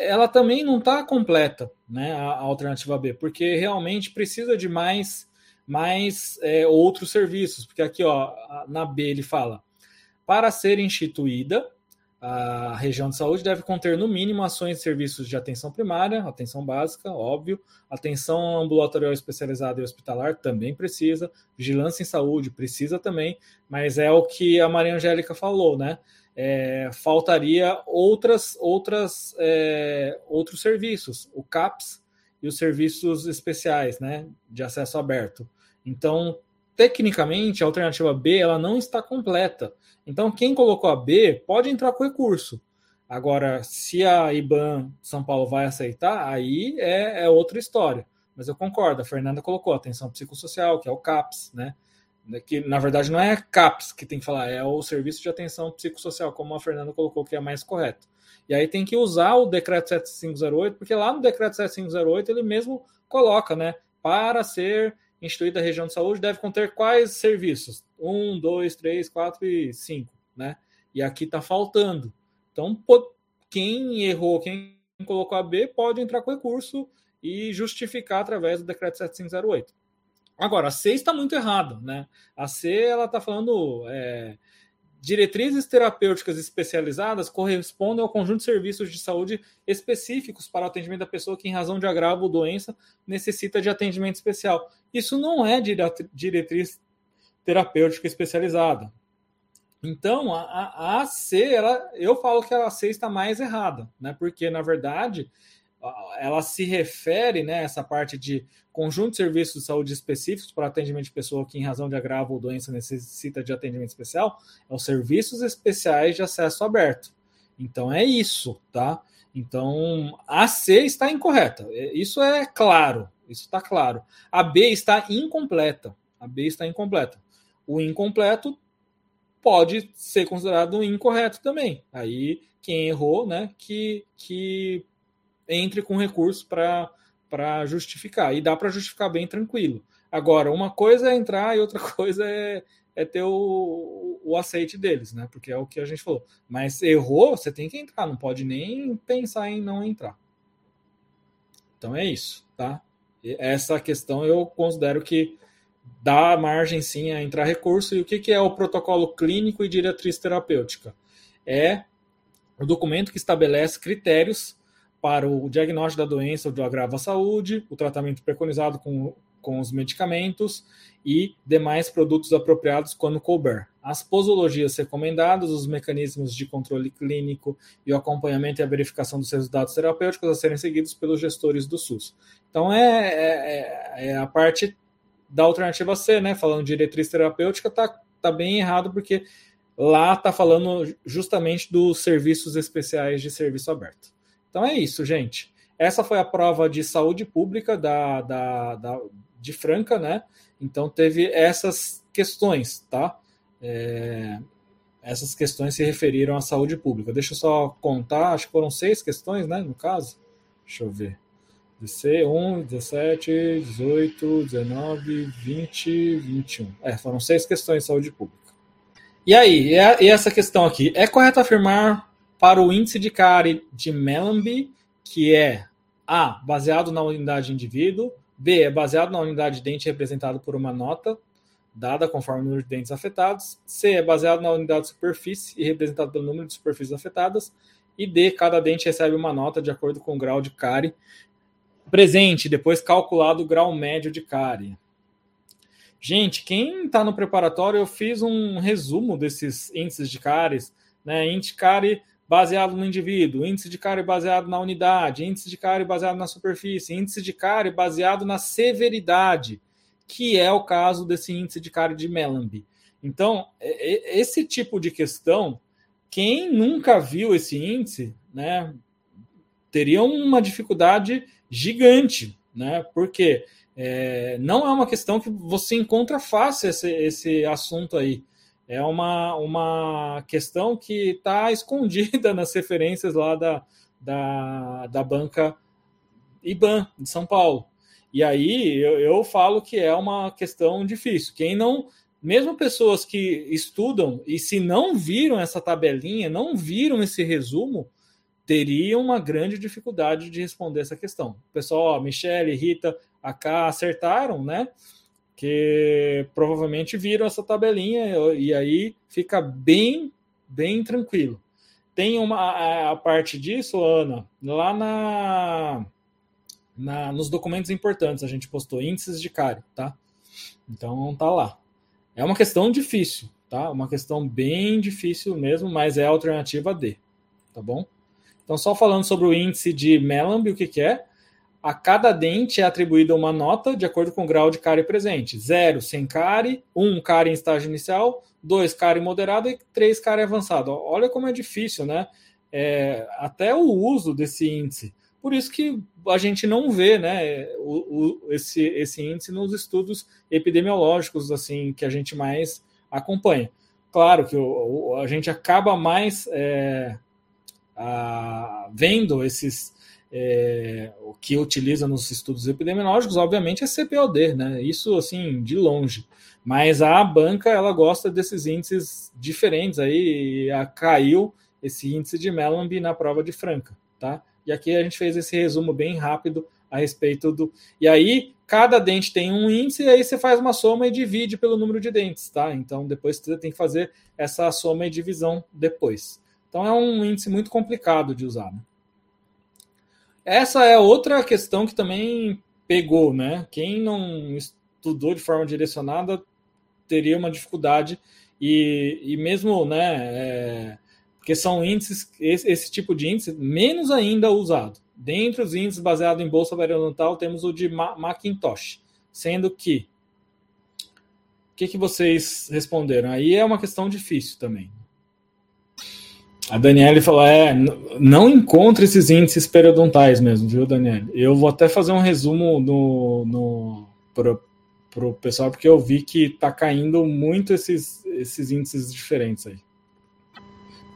ela também não está completa, né? A, a, alternativa B, porque realmente precisa de mais, mais é, outros serviços, porque aqui, ó, na B ele fala para ser instituída a região de saúde deve conter, no mínimo, ações e serviços de atenção primária, atenção básica, óbvio, atenção ambulatorial especializada e hospitalar também precisa, vigilância em saúde precisa também, mas é o que a Maria Angélica falou, né? É, faltaria outras, outras, é, outros serviços, o CAPS e os serviços especiais, né, de acesso aberto. Então, tecnicamente, a alternativa B ela não está completa. Então, quem colocou a B pode entrar com recurso. Agora, se a IBAN São Paulo vai aceitar, aí é, é outra história. Mas eu concordo, a Fernanda colocou atenção psicossocial, que é o CAPS, né? Que na verdade não é CAPS que tem que falar, é o Serviço de Atenção Psicossocial, como a Fernanda colocou, que é mais correto. E aí tem que usar o decreto 7508, porque lá no decreto 7508 ele mesmo coloca, né? Para ser instituída a região de saúde deve conter quais serviços? Um, dois, três, quatro e cinco, né? E aqui está faltando. Então, quem errou, quem colocou a B, pode entrar com recurso e justificar através do decreto 7508. Agora, a C está muito errado, né? A C ela está falando é, diretrizes terapêuticas especializadas correspondem ao conjunto de serviços de saúde específicos para o atendimento da pessoa que, em razão de agravo ou doença, necessita de atendimento especial. Isso não é diretriz terapêutica especializada. Então, a, a, a C, ela, eu falo que a C está mais errada, né? Porque, na verdade, ela se refere, né, essa parte de conjunto de serviços de saúde específicos para atendimento de pessoa que, em razão de agravo ou doença, necessita de atendimento especial, é os serviços especiais de acesso aberto. Então, é isso, tá? Então, a C está incorreta. Isso é claro, isso está claro. A B está incompleta. A B está incompleta. O incompleto pode ser considerado incorreto também. Aí, quem errou, né, que, que entre com recurso para justificar. E dá para justificar bem tranquilo. Agora, uma coisa é entrar e outra coisa é, é ter o, o aceite deles, né? Porque é o que a gente falou. Mas errou, você tem que entrar, não pode nem pensar em não entrar. Então é isso, tá? Essa questão eu considero que dá margem sim a entrar recurso. E o que, que é o protocolo clínico e diretriz terapêutica? É o documento que estabelece critérios para o diagnóstico da doença ou do agravo à saúde, o tratamento preconizado com, com os medicamentos e demais produtos apropriados quando couber. As posologias recomendadas, os mecanismos de controle clínico e o acompanhamento e a verificação dos resultados terapêuticos a serem seguidos pelos gestores do SUS. Então, é, é, é a parte da alternativa C, né? Falando de diretriz terapêutica, tá, tá bem errado, porque lá tá falando justamente dos serviços especiais de serviço aberto. Então é isso, gente. Essa foi a prova de saúde pública da, da, da de Franca, né? Então teve essas questões, tá? É, essas questões se referiram à saúde pública. Deixa eu só contar, acho que foram seis questões, né? No caso, deixa eu ver. 1, 17, 18, 19, 20, 21. É, foram seis questões de saúde pública. E aí, e essa questão aqui? É correto afirmar para o índice de CARI de Mellanby que é A, baseado na unidade de indivíduo, B, é baseado na unidade de dente representado por uma nota, dada conforme o número de dentes afetados, C, é baseado na unidade de superfície e representado pelo número de superfícies afetadas, e D, cada dente recebe uma nota de acordo com o grau de cárie presente, depois calculado o grau médio de cárie. Gente, quem está no preparatório, eu fiz um resumo desses índices de cáries, né? Índice cárie baseado no indivíduo, índice de cárie baseado na unidade, índice de cárie baseado na superfície, índice de cárie baseado na severidade, que é o caso desse índice de cárie de Mellanby. Então, esse tipo de questão, quem nunca viu esse índice, né, teria uma dificuldade gigante, né? Porque é, não é uma questão que você encontra fácil esse, esse assunto aí. É uma, uma questão que está escondida nas referências lá da, da, da banca IBAN de São Paulo. E aí eu, eu falo que é uma questão difícil. Quem não, mesmo pessoas que estudam e se não viram essa tabelinha, não viram esse resumo, teriam uma grande dificuldade de responder essa questão. Pessoal, ó, Michele, Rita, AK acertaram, né? Que provavelmente viram essa tabelinha e aí fica bem, bem tranquilo. Tem uma a, parte disso, Ana, lá na, na nos documentos importantes a gente postou índices de cárie, tá? Então tá lá. É uma questão difícil, tá? Uma questão bem difícil mesmo, mas é a alternativa D, tá bom? Então, só falando sobre o índice de Mellanby, o que, que é? A cada dente é atribuída uma nota de acordo com o grau de cárie presente. Zero, sem cárie. Um, cárie em estágio inicial. Dois, cárie moderado. E três, cárie avançado. Olha como é difícil, né? É, até o uso desse índice. Por isso que a gente não vê né, o, o, esse, esse índice nos estudos epidemiológicos assim que a gente mais acompanha. Claro que o, a gente acaba mais é, vendo esses, é, o que utiliza nos estudos epidemiológicos, obviamente, é CPOD, né? Isso assim, de longe. Mas a banca ela gosta desses índices diferentes aí, e caiu esse índice de Mellanby na prova de Franca, tá? E aqui a gente fez esse resumo bem rápido a respeito do. E aí, cada dente tem um índice, e aí você faz uma soma e divide pelo número de dentes, tá? Então, depois você tem que fazer essa soma e divisão depois. Então, é um índice muito complicado de usar. Né? Essa é outra questão que também pegou, né? Quem não estudou de forma direcionada teria uma dificuldade e, e mesmo, né? É, porque são índices, esse, esse, tipo de índice menos ainda usado. Dentre os índices baseados em bolsa periodontal, temos o de Macintosh, sendo que o que, que vocês responderam? Aí é uma questão difícil também. A Daniele falou: é, não encontre esses índices periodontais mesmo, viu, Daniele? Eu vou até fazer um resumo no, no, para o pessoal, porque eu vi que está caindo muito esses, esses índices diferentes aí.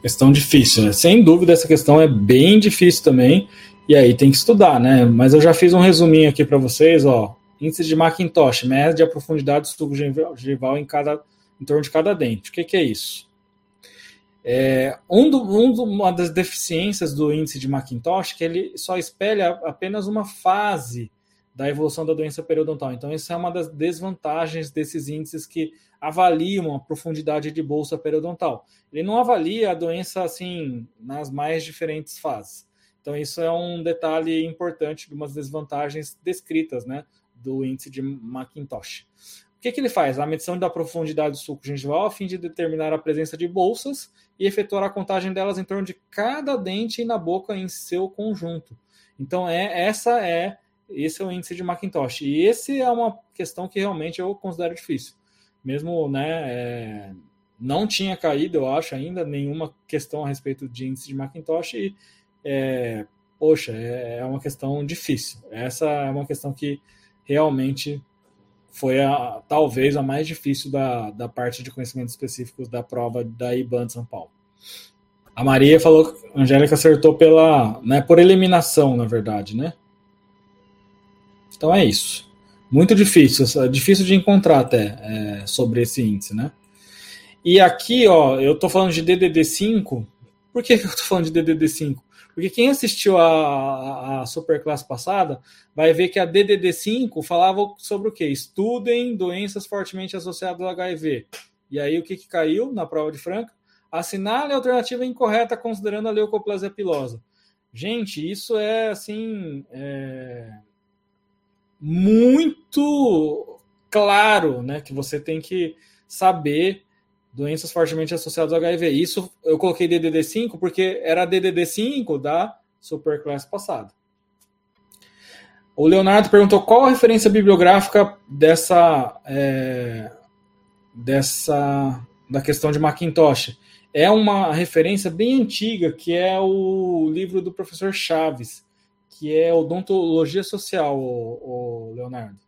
Questão difícil, né? Sem dúvida, essa questão é bem difícil também. E aí tem que estudar, né? Mas eu já fiz um resuminho aqui para vocês, ó. Índice de Macintosh, mede a profundidade do suco gengival em, cada, em torno de cada dente. O que, que é isso? É, um, do, um do, uma das deficiências do índice de Macintosh é que ele só espelha apenas uma fase da evolução da doença periodontal. Então, essa é uma das desvantagens desses índices que avaliam a profundidade de bolsa periodontal. Ele não avalia a doença assim nas mais diferentes fases. Então, isso é um detalhe importante de umas desvantagens descritas né, do índice de Macintosh que, que ele faz? A medição da profundidade do suco gengival a fim de determinar a presença de bolsas e efetuar a contagem delas em torno de cada dente e na boca em seu conjunto. Então, é essa é esse é o índice de Macintosh. E esse é uma questão que realmente eu considero difícil. Mesmo, né, é, não tinha caído, eu acho, ainda nenhuma questão a respeito de índice de Macintosh e, é, poxa, é, é uma questão difícil. Essa é uma questão que realmente foi a, talvez a mais difícil da, da parte de conhecimentos específicos da prova da IBAN de São Paulo. A Maria falou que a Angélica acertou pela, né, por eliminação, na verdade, né? Então é isso. Muito difícil, é difícil de encontrar até é, sobre esse índice, né? E aqui, ó, eu tô falando de DDD5. Por que, eu tô falando de DDD5? Porque quem assistiu a, a Superclasse passada vai ver que a DDD5 falava sobre o quê? Estudem doenças fortemente associadas ao HIV. E aí o que, que caiu na prova de Franca? Assinale a alternativa incorreta considerando a leucoplasia pilosa. Gente, isso é assim é... muito claro, né? Que você tem que saber doenças fortemente associadas ao HIV. Isso eu coloquei DDD5 porque era DDD5 da superclasse passada. O Leonardo perguntou qual a referência bibliográfica dessa é, dessa da questão de Macintosh. É uma referência bem antiga que é o livro do professor Chaves, que é Odontologia Social, o, o Leonardo.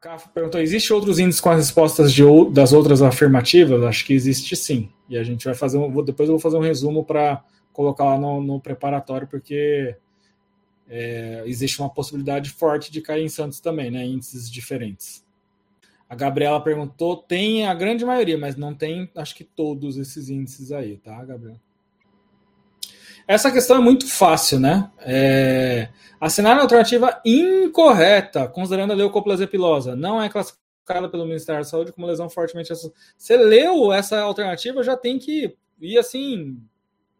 Cafo perguntou: existe outros índices com as respostas de, das outras afirmativas? Acho que existe sim. E a gente vai fazer um, depois eu vou fazer um resumo para colocar lá no, no preparatório, porque é, existe uma possibilidade forte de cair em Santos também, né? Índices diferentes. A Gabriela perguntou: tem a grande maioria, mas não tem, acho que todos esses índices aí, tá, Gabriela? Essa questão é muito fácil, né? É... Assinar a alternativa incorreta, considerando a leucoplasia pilosa, não é classificada pelo Ministério da Saúde como lesão fortemente associada. Você leu essa alternativa, já tem que ir assim,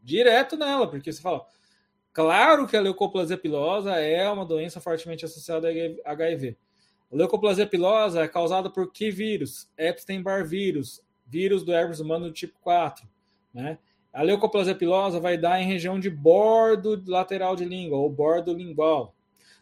direto nela, porque você fala, claro que a leucoplasia pilosa é uma doença fortemente associada a HIV. A leucoplasia pilosa é causada por que vírus? Epstein-Barr vírus, vírus do herpes humano do tipo 4, né? A leucoplasia pilosa vai dar em região de bordo lateral de língua ou bordo lingual.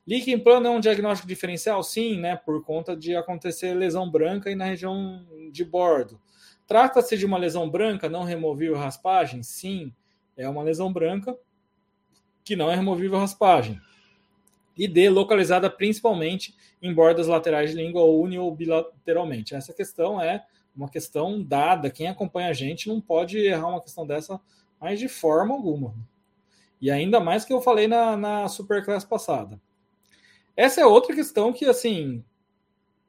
Líquen plano é um diagnóstico diferencial? Sim, né? Por conta de acontecer lesão branca e na região de bordo. Trata-se de uma lesão branca não removível raspagem? Sim, é uma lesão branca que não é removível raspagem. E D, localizada principalmente em bordas laterais de língua ou uni ou bilateralmente. Essa questão é uma questão dada. Quem acompanha a gente não pode errar uma questão dessa, mas de forma alguma. E ainda mais que eu falei na, na Superclass passada. Essa é outra questão que, assim,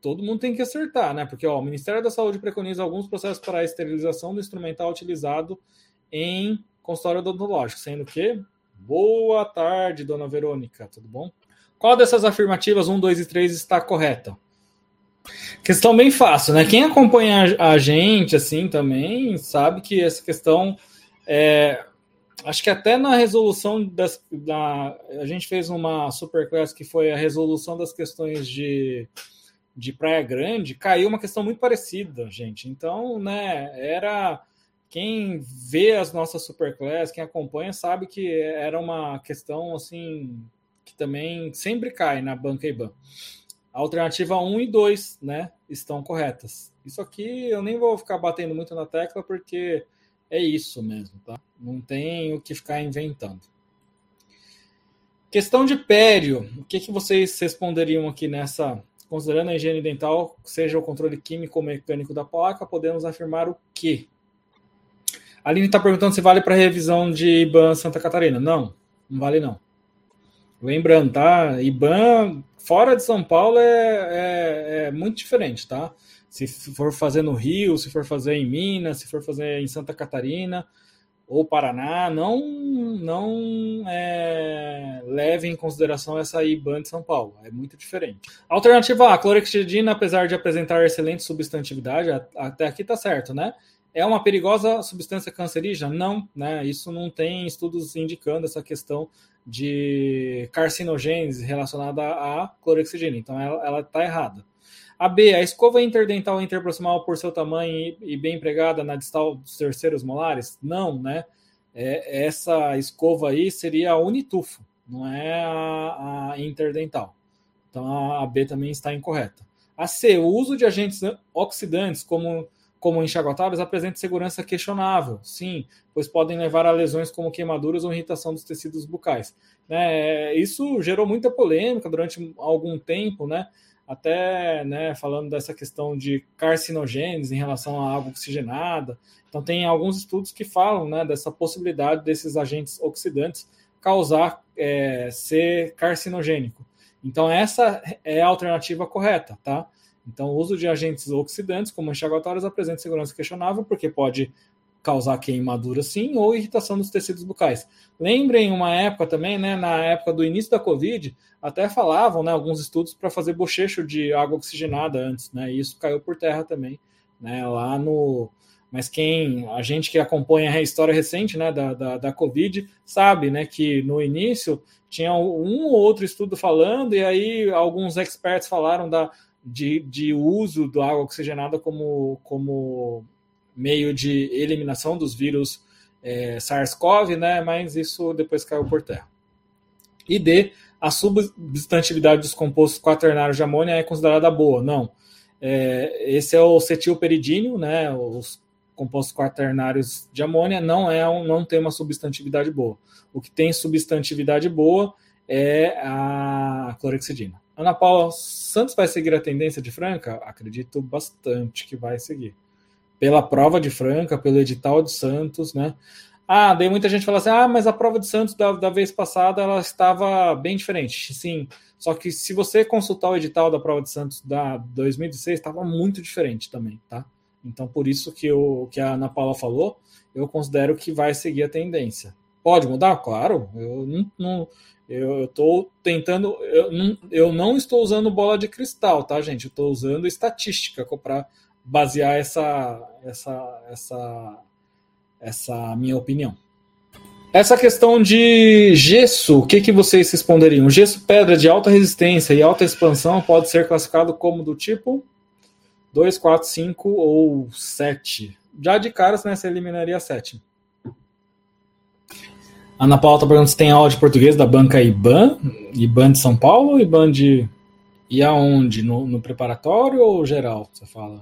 todo mundo tem que acertar, né? Porque ó, o Ministério da Saúde preconiza alguns processos para a esterilização do instrumental utilizado em consultório odontológico, sendo que. Boa tarde, dona Verônica, tudo bom? Qual dessas afirmativas, 1, 2 e 3, está correta? Questão bem fácil, né? Quem acompanha a gente, assim, também, sabe que essa questão. É, acho que até na resolução das. Da, a gente fez uma superclass que foi a resolução das questões de, de Praia Grande, caiu uma questão muito parecida, gente. Então, né, era. Quem vê as nossas superclass, quem acompanha, sabe que era uma questão assim que também sempre cai na banca IBAN. A alternativa 1 e 2, né, estão corretas. Isso aqui eu nem vou ficar batendo muito na tecla porque é isso mesmo, tá? Não tem o que ficar inventando. Questão de pério. O que, que vocês responderiam aqui nessa? Considerando a higiene dental, seja o controle químico ou mecânico da placa, podemos afirmar o quê? A Aline está perguntando se vale para revisão de IBAN Santa Catarina. Não, não vale não. Lembrando, tá? IBAN fora de São Paulo é, é, é, muito diferente, tá? Se for fazer no Rio, se for fazer em Minas, se for fazer em Santa Catarina ou Paraná, não não é, leve em consideração essa IBAN de São Paulo. É muito diferente. Alternativa A, clorexidina, apesar de apresentar excelente substantividade, até aqui tá certo, né? É uma perigosa substância cancerígena? Não, né? Isso não tem estudos indicando essa questão de carcinogênese relacionada à clorexidina. Então, ela está errada. A B, a escova interdental interproximal por seu tamanho e, e, bem empregada na distal dos terceiros molares? Não, né? É, essa escova aí seria a unitufo, não é a, a interdental. Então, a, B também está incorreta. A C, o uso de agentes oxidantes como como enxaguatáveis apresentam segurança questionável, sim, pois podem levar a lesões como queimaduras ou irritação dos tecidos bucais. Né? Isso gerou muita polêmica durante algum tempo, né? até né, falando dessa questão de carcinogênese em relação à água oxigenada. Então, tem alguns estudos que falam né, dessa possibilidade desses agentes oxidantes causar é, ser carcinogênico. Então, essa é a alternativa correta, tá? Então, o uso de agentes oxidantes, como enxaguatórios, apresenta segurança questionável, porque pode causar queimadura sim ou irritação dos tecidos bucais. Lembrem uma época também, né, na época do início da Covid, até falavam, né, alguns estudos para fazer bochecho de água oxigenada antes, né, e isso caiu por terra também, né, lá no... Mas quem, a gente que acompanha a história recente, né, da, da, da Covid, sabe, né, que no início tinha um ou outro estudo falando, e aí alguns experts falaram da de, de uso da água oxigenada como, como meio de eliminação dos vírus é, SARS-CoV, né? Mas isso depois caiu por terra. E D, a substantividade dos compostos quaternários de amônia é considerada boa? Não. É, esse é o cetilperidínio, né? Os compostos quaternários de amônia não é um, não tem uma substantividade boa. O que tem substantividade boa é a clorexidina. Ana Paula Santos vai seguir a tendência de Franca? Acredito bastante que vai seguir. Pela prova de Franca, pelo edital de Santos, né? Ah, daí muita gente fala assim: ah, mas a prova de Santos da, da vez passada ela estava bem diferente. Sim, só que se você consultar o edital da prova de Santos da 2016, estava muito diferente também, tá? Então, por isso que, o que a Ana Paula falou, eu considero que vai seguir a tendência. Pode mudar? Claro, eu não, não eu estou tentando. Eu não, eu não estou usando bola de cristal, tá, gente? Eu estou usando estatística para basear essa, essa, essa, essa minha opinião. Essa questão de gesso, o que, que vocês responderiam? Gesso pedra de alta resistência e alta expansão pode ser classificado como do tipo 2, 4, 5 ou 7. Já de caras, né, você eliminaria 7. Ana Paula está perguntando se tem aula de português da banca IBAN, IBAN de São Paulo IBAN de. E aonde? No, no preparatório ou geral? Você fala?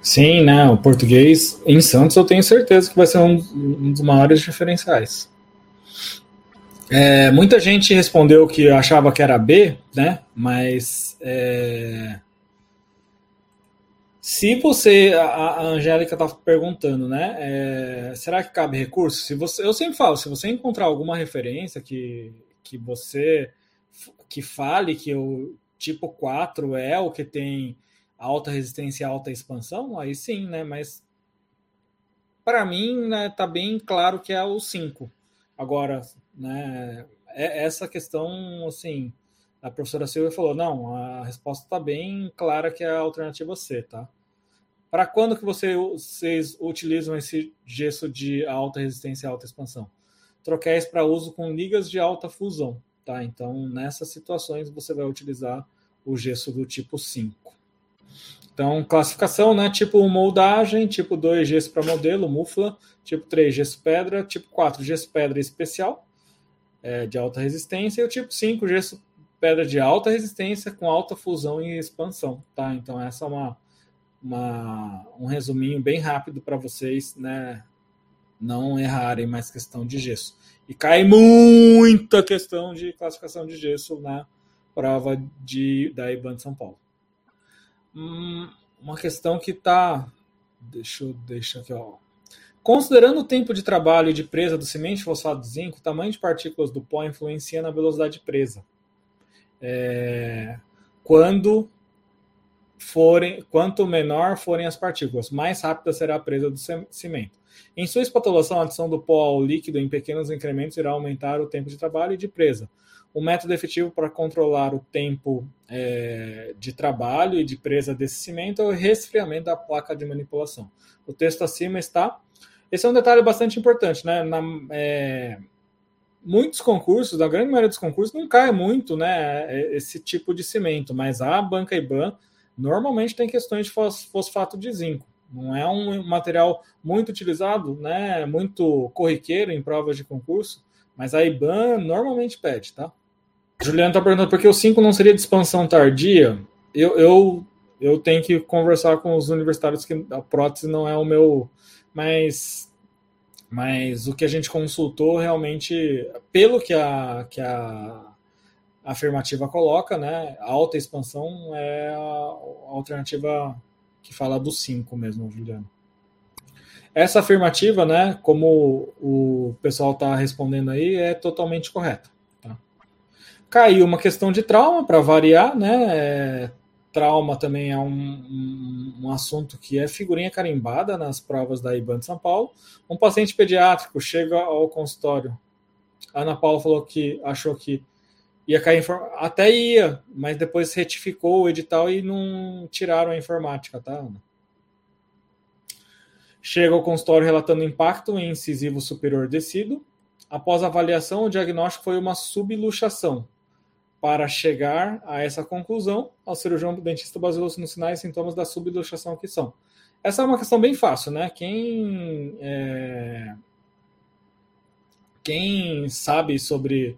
Sim, né? O português em Santos eu tenho certeza que vai ser um, um dos maiores diferenciais. É, muita gente respondeu que achava que era B, né? Mas é, Se você, a, Angélica está perguntando, né? É, será que cabe recurso? Se você, eu sempre falo, se você encontrar alguma referência que, que você que fale que o tipo 4 é o que tem alta resistência e alta expansão, aí sim, né? Mas para mim, né, tá bem claro que é o 5. Agora, né, é essa questão, assim, a professora Silvia falou, não, a resposta está bem clara que é a alternativa C, tá? Para quando que você, vocês utilizam esse gesso de alta resistência e alta expansão? Troquéis para uso com ligas de alta fusão, tá? Então, nessas situações, você vai utilizar o gesso do tipo 5. Então, classificação, né? Tipo moldagem, tipo 2 gesso para modelo, mufla, tipo 3 gesso pedra, tipo 4 gesso pedra especial, é, de alta resistência, e o tipo 5 gesso pedra de alta resistência com alta fusão e expansão, tá? Então, essa é uma, uma um resuminho bem rápido para vocês, né? Não errarem mais questão de gesso. E cai muita questão de classificação de gesso na prova de, da IBAN de São Paulo. Hum, uma questão que está. Deixa eu deixar aqui, ó. Considerando o tempo de trabalho e de presa do cimento fosfato de zinco, o tamanho de partículas do pó influencia na velocidade de presa. É, quando forem, quanto menor forem as partículas, mais rápida será a presa do cimento. Em sua espatulação, a adição do pó ao líquido em pequenos incrementos irá aumentar o tempo de trabalho e de presa. O método efetivo para controlar o tempo é, de trabalho e de presa desse cimento é o resfriamento da placa de manipulação. O texto acima está. Esse é um detalhe bastante importante, né? Na, é, muitos concursos, na grande maioria dos concursos, não cai muito né, esse tipo de cimento, mas a banca IBAN normalmente tem questões de fosfato de zinco. Não é um material muito utilizado, né, muito corriqueiro em provas de concurso, mas a IBAN normalmente pede, tá? Juliano está perguntando por que o 5 não seria de expansão tardia. Eu, eu, eu tenho que conversar com os universitários que a prótese não é o meu. Mas, mas o que a gente consultou realmente, pelo que a, que a a afirmativa coloca, né? Alta expansão é a alternativa que fala do 5 mesmo, Juliano. Essa afirmativa, né, como o pessoal está respondendo aí, é totalmente correta. Tá? Caiu uma questão de trauma, para variar, né? É, trauma também é um, um, um, assunto que é figurinha carimbada nas provas da IBAN de São Paulo. Um paciente pediátrico chega ao consultório. A Ana Paula falou que achou que ia cair até ia, mas depois retificou o edital e não tiraram a informática, tá, Ana? Chega ao consultório relatando impacto em incisivo superior descido. Após avaliação, o diagnóstico foi uma subluxação. Para chegar a essa conclusão, o cirurgião dentista baseou-se nos sinais e sintomas da subluxação que são. Essa é uma questão bem fácil, né? Quem, é... Quem sabe sobre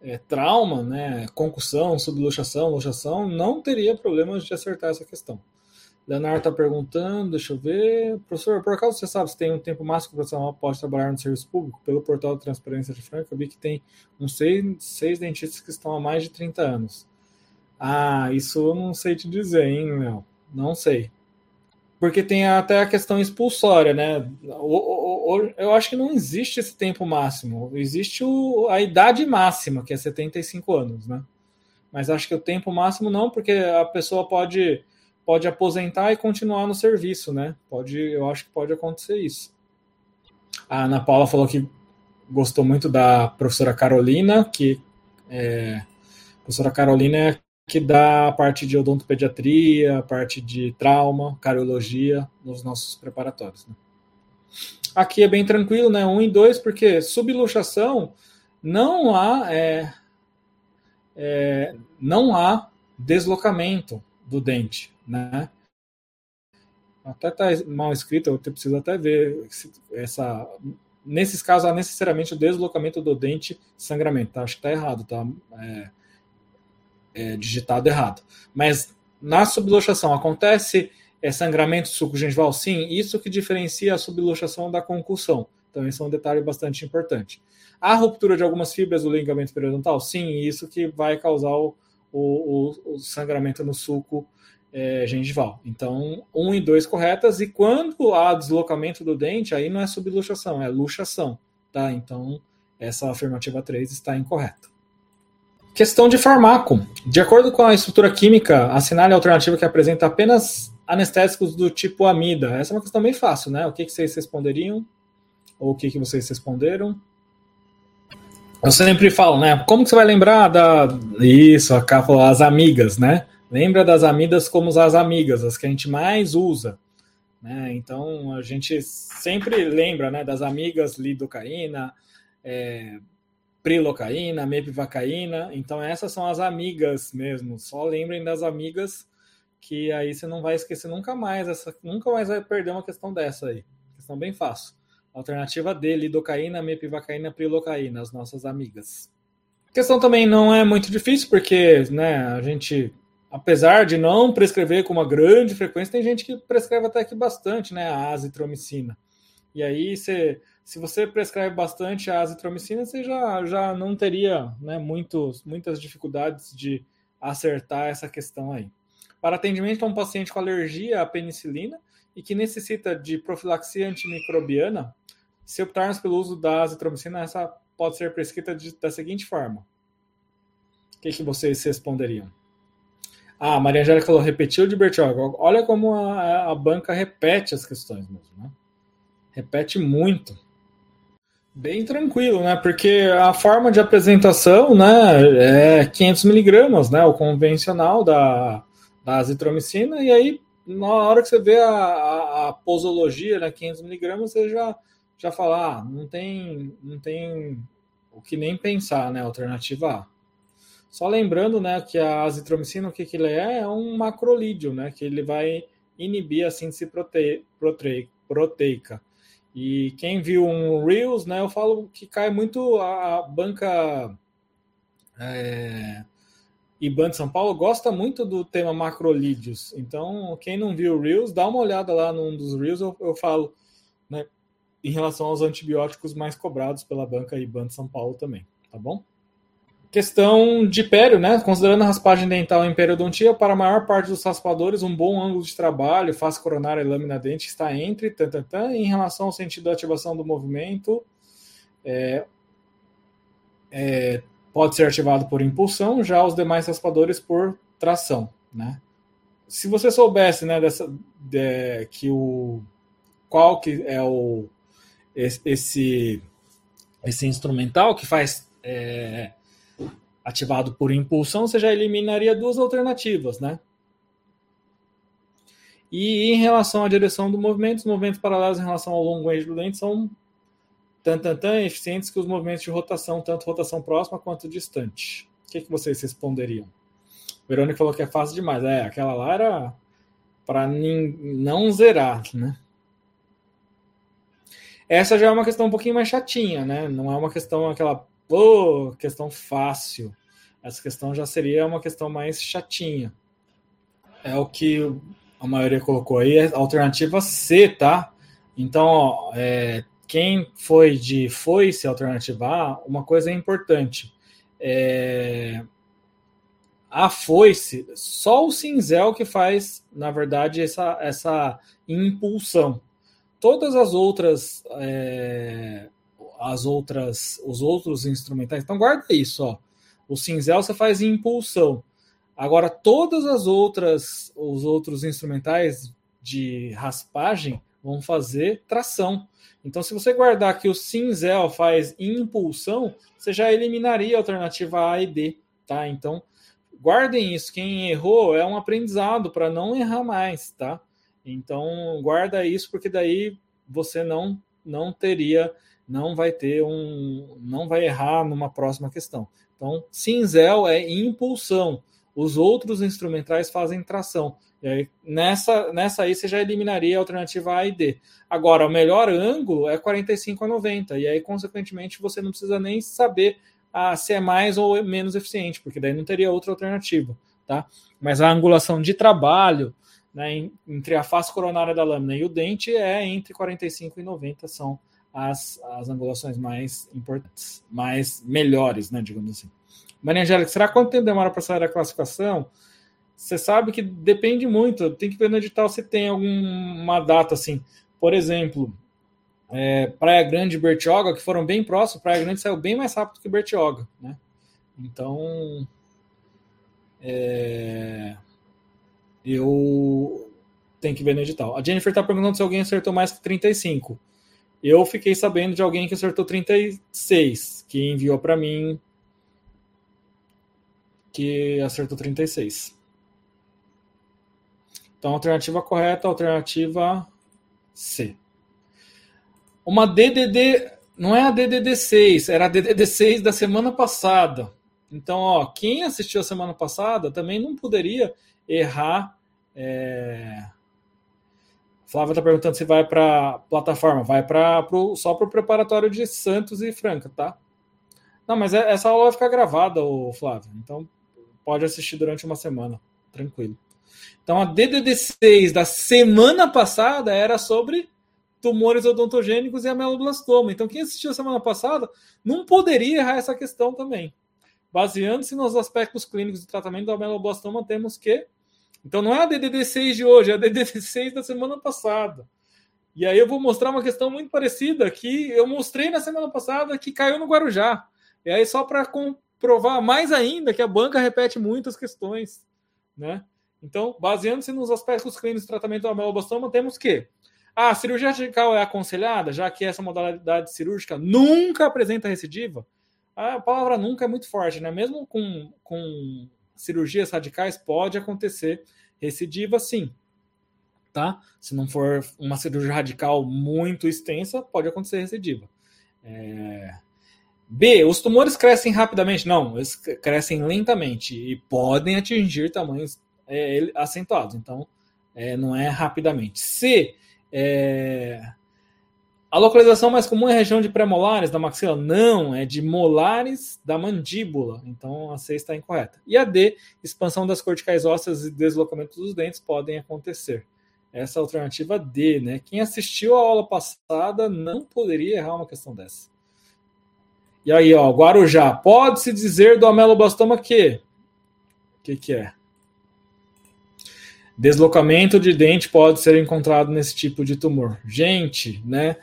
é, trauma, né, concussão, subluxação, luxação, não teria problemas de acertar essa questão. Leonardo está perguntando, deixa eu ver. Professor, por acaso você sabe se tem um tempo máximo que o profissional pode trabalhar no serviço público? Pelo portal de transparência de Franca, eu vi que tem uns seis, seis dentistas que estão há mais de 30 anos. Ah, isso eu não sei te dizer, hein, Léo? Não sei porque tem até a questão expulsória, né? Eu acho que não existe esse tempo máximo, existe o, a idade máxima, que é 75 anos, né? Mas acho que o tempo máximo não, porque a pessoa pode, pode aposentar e continuar no serviço, né? Pode, eu acho que pode acontecer isso. A Ana Paula falou que gostou muito da professora Carolina, que é, a professora Carolina é que dá a parte de odontopediatria, a parte de trauma, cardiologia nos nossos preparatórios. Né? Aqui é bem tranquilo, né? Um e dois, porque subluxação não há é, é, não há deslocamento do dente, né? Até tá mal escrito, eu preciso até ver essa. Nesses casos, há necessariamente o deslocamento do dente sangramento. Tá? Acho que tá errado, tá? É, é, digitado errado. Mas na subluxação acontece é, sangramento suco gengival? Sim, isso que diferencia a subluxação da concussão. Então, isso é um detalhe bastante importante. A ruptura de algumas fibras do ligamento periodontal? Sim, isso que vai causar o, o, o sangramento no suco é, gengival. Então, 1 e 2 corretas, e quando há deslocamento do dente, aí não é subluxação, é luxação, tá? Então, essa afirmativa 3 está incorreta. Questão de farmaco. De acordo com a estrutura química, assinale a alternativa que apresenta apenas anestésicos do tipo amida. Essa é uma questão bem fácil, né? O que, que vocês responderiam? Ou o que, que vocês responderam? Eu sempre falo, né? Como que você vai lembrar da. Isso, a falou as amigas, né? Lembra das amidas como as amigas, as que a gente mais usa. Né? Então a gente sempre lembra né, das amigas lidocaína, é, prilocaína, mepivacaína. Então essas são as amigas mesmo. Só lembrem das amigas que aí você não vai esquecer nunca mais. Essa, nunca mais vai perder uma questão dessa aí. Questão bem fácil. Alternativa D, lidocaína, mepivacaína, prilocaína, as nossas amigas. A questão também não é muito difícil, porque né, a gente, apesar de não prescrever com uma grande frequência, tem gente que prescreve até aqui bastante né, a azitromicina. E aí, você, se você prescreve bastante a azitromicina, você já, já não teria né, muitos, muitas dificuldades de acertar essa questão aí. Para atendimento a um paciente com alergia à penicilina e que necessita de profilaxia antimicrobiana, se optarmos pelo uso da azitromicina, essa pode ser prescrita de, da seguinte forma. O que, que vocês responderiam? Ah, Maria Angélica falou, repetiu de Bertioga. Olha como a, a, banca repete as questões mesmo, né? Repete muito. Bem tranquilo, né? Porque a forma de apresentação, né, é 500 miligramas, né? O convencional da, da azitromicina. E aí, na hora que você vê a, a, a posologia, né, 500 miligramas, você já já falar, ah, não tem, não tem o que nem pensar, né? Alternativa A. Só lembrando, né, que a azitromicina, o que, que ele é? É um macrolídeo, né? Que ele vai inibir a síntese prote, prote, proteica. E quem viu um Reels, né, eu falo que cai muito a, a banca é, IBAN de São Paulo gosta muito do tema macrolídeos. Então, quem não viu o Reels, dá uma olhada lá num dos Reels, eu, eu falo, né, em relação aos antibióticos mais cobrados pela banca IBAN de São Paulo também, tá bom? Questão de pério, né? Considerando a raspagem dental em periodontia, para a maior parte dos raspadores, um bom ângulo de trabalho, face coronária e lâmina dente está entre tan, tan, tan, em relação ao sentido da ativação do movimento. É, é, pode ser ativado por impulsão, já os demais raspadores por tração, né? Se você soubesse, né, dessa, de, que o qual que é o esse, esse instrumental que faz é, ativado por impulsão, você já eliminaria duas alternativas, né? E em relação à direção do movimento, os movimentos paralelos em relação ao longo eixo do dente são tan, tan, tan eficientes que os movimentos de rotação, tanto rotação próxima quanto distante. O que, que vocês responderiam? Verônica falou que é fácil demais. É, aquela lá era para não zerar, né? Essa já é uma questão um pouquinho mais chatinha, né? Não é uma questão aquela oh, questão fácil. Essa questão já seria uma questão mais chatinha. É o que a maioria colocou aí, é alternativa C, tá? Então, ó, é, quem foi de foi-se alternativa A, uma coisa é importante. É, a foice, só o cinzel que faz, na verdade, essa, essa impulsão. Todas as outras é, as outras os outros instrumentais então guarda isso ó. O cinzel você faz impulsão. Agora todas as outras os outros instrumentais de raspagem vão fazer tração então se você guardar que o cinzel faz impulsão você já eliminaria a alternativa A e B tá então guardem isso quem errou é um aprendizado para não errar mais tá então guarda isso porque daí você não não teria, não vai ter um, não vai errar numa próxima questão. Então, cinzel é impulsão. Os outros instrumentais fazem tração. Aí, nessa, nessa aí você já eliminaria a alternativa A e D. Agora, o melhor ângulo é 45 a 90. E aí, consequentemente, você não precisa nem saber ah, se é mais ou menos eficiente, porque daí não teria outra alternativa. Tá? Mas a angulação de trabalho, né, entre a face coronária da lâmina e o dente é entre 45 e 90 são as, as angulações mais importantes, mais melhores, né, digamos assim. Maria Angélica, será quanto tempo demora para sair a classificação? Você sabe que depende muito. Tem que ver no edital se tem alguma data assim. Por exemplo, é, Praia Grande e Bertioga, que foram bem próximos, Praia Grande saiu bem mais rápido que Bertioga, né? Então, é, eu tenho que ver no edital. A Jennifer está perguntando se alguém acertou mais que 35. Eu fiquei sabendo de alguém que acertou 36, que enviou para mim que acertou 36. Então, alternativa correta, alternativa C. Uma DDD, não é a DDD6, era a DDD6 da semana passada. Então, ó, quem assistiu a semana passada também não poderia errar. É... Flávia está perguntando se vai para plataforma. Vai para pro, só para o preparatório de Santos e Franca, tá? Não, mas é, essa aula vai ficar gravada, Flávio. Então pode assistir durante uma semana, tranquilo. Então, a DDD6 da semana passada era sobre tumores odontogênicos e ameloblastoma. Então, quem assistiu a semana passada não poderia errar essa questão também. Baseando-se nos aspectos clínicos do tratamento do ameloblastoma, temos que. Então, não é a DDD6 de hoje, é a DDD6 da semana passada. E aí eu vou mostrar uma questão muito parecida que eu mostrei na semana passada que caiu no Guarujá. E aí, só para comprovar mais ainda que a banca repete muitas questões, né? Então, baseando-se nos aspectos clínicos do tratamento do ameloblastoma, temos que a cirurgia radical é aconselhada, já que essa modalidade cirúrgica nunca apresenta recidiva. A palavra nunca é muito forte, né? Mesmo com, com cirurgias radicais, pode acontecer recidiva, sim. Tá? Se não for uma cirurgia radical muito extensa, pode acontecer recidiva. É... B, os tumores crescem rapidamente? Não, eles crescem lentamente e podem atingir tamanhos é, acentuados. Então, é, não é rapidamente. C, é, a localização mais comum é a região de pré-molares da maxila? Não, é de molares da mandíbula. Então a C está incorreta. E a D, expansão das corticais ósseas e deslocamento dos dentes podem acontecer. Essa é a alternativa D, né? Quem assistiu a aula passada não poderia errar uma questão dessa. E aí, ó, Guarujá, pode-se dizer do ameloblastoma que? O que, que é? Deslocamento de dente pode ser encontrado nesse tipo de tumor. Gente, né?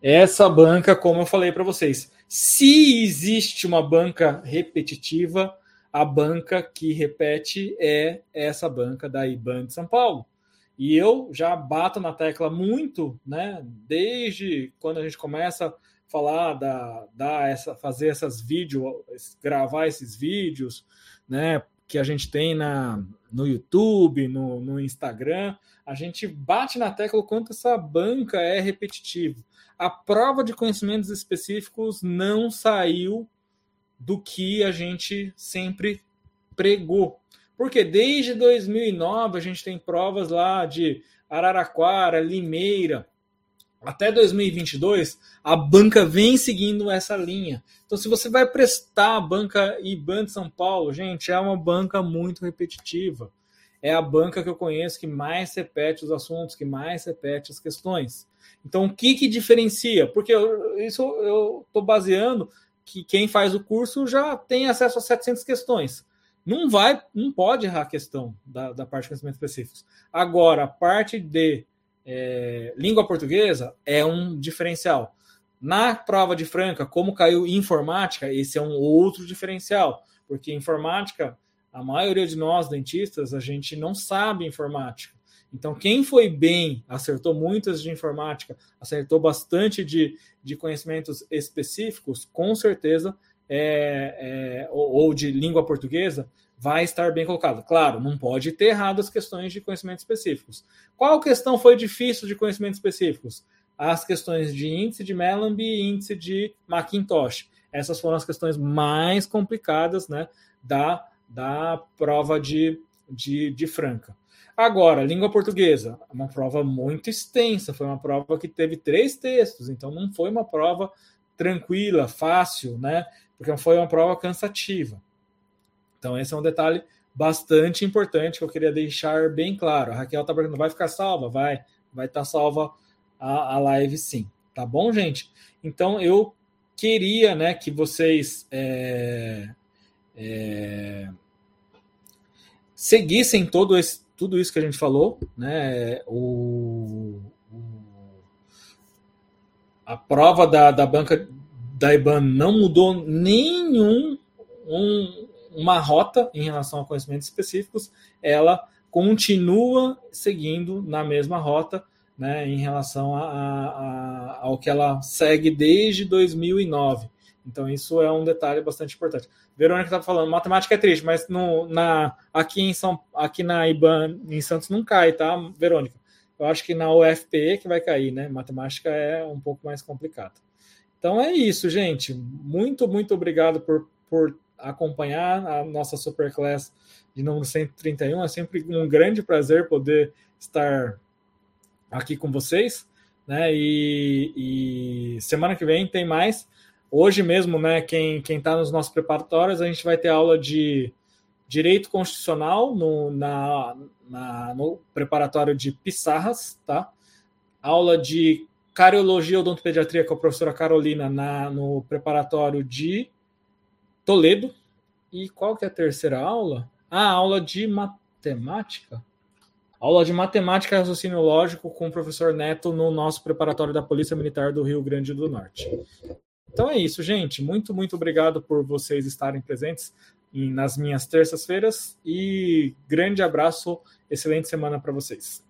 Essa banca, como eu falei para vocês, se existe uma banca repetitiva, a banca que repete é essa banca da IBAN de São Paulo. E eu já bato na tecla muito, né? Desde quando a gente começa a falar da, da essa, fazer essas vídeos, gravar esses vídeos, né? Que a gente tem na, no YouTube, no, no Instagram, a gente bate na tecla o quanto essa banca é repetitiva. A prova de conhecimentos específicos não saiu do que a gente sempre pregou. Porque desde 2009 a gente tem provas lá de Araraquara, Limeira, até 2022, a banca vem seguindo essa linha. Então, se você vai prestar a banca IBAN de São Paulo, gente, é uma banca muito repetitiva. É a banca que eu conheço que mais repete os assuntos, que mais repete as questões. Então, o que, que diferencia? Porque eu, isso eu estou baseando que quem faz o curso já tem acesso a 700 questões. Não vai, não pode errar a questão da, da parte de conhecimentos específicos. Agora, a parte de é, língua portuguesa é um diferencial. Na prova de Franca, como caiu informática, esse é um outro diferencial, porque informática, a maioria de nós dentistas, a gente não sabe informática. Então, quem foi bem, acertou muitas de informática, acertou bastante de, de conhecimentos específicos, com certeza, é, é, ou, ou de língua portuguesa, vai estar bem colocado. Claro, não pode ter errado as questões de conhecimentos específicos. Qual questão foi difícil de conhecimentos específicos? As questões de índice de Mellanby e índice de Macintosh. Essas foram as questões mais complicadas né, da, da prova de, de, de Franca. Agora, língua portuguesa, uma prova muito extensa, foi uma prova que teve três textos, então não foi uma prova tranquila, fácil, né? Porque foi uma prova cansativa. Então, esse é um detalhe bastante importante que eu queria deixar bem claro. A Raquel está perguntando: vai ficar salva? Vai, vai estar tá salva a, a live sim. Tá bom, gente? Então, eu queria né, que vocês é, é, seguissem todo esse, tudo isso que a gente falou, né? O, o a prova da, da banca da IBAN não mudou nenhum um, uma rota em relação a conhecimentos específicos, ela continua seguindo na mesma rota né, em relação a, a, ao que ela segue desde 2009. Então, isso é um detalhe bastante importante. Verônica estava falando, matemática é triste, mas no, na, aqui, em São, aqui na IBAN, em Santos, não cai, tá, Verônica? Eu acho que na UFPE que vai cair, né? Matemática é um pouco mais complicado. Então é isso, gente. Muito, muito obrigado por, por acompanhar a nossa Superclass de número 131. É sempre um grande prazer poder estar aqui com vocês. Né? E, e semana que vem tem mais. Hoje mesmo, né, quem está nos nossos preparatórios, a gente vai ter aula de direito constitucional no, na, na, no preparatório de Pissarras, tá? Aula de cariologia odontopediatria com a professora Carolina na, no preparatório de Toledo. E qual que é a terceira aula? Ah, aula de matemática. Aula de matemática e raciocínio lógico com o professor Neto no nosso preparatório da Polícia Militar do Rio Grande do Norte. Então é isso, gente. Muito, muito obrigado por vocês estarem presentes nas minhas terças-feiras e grande abraço, excelente semana para vocês.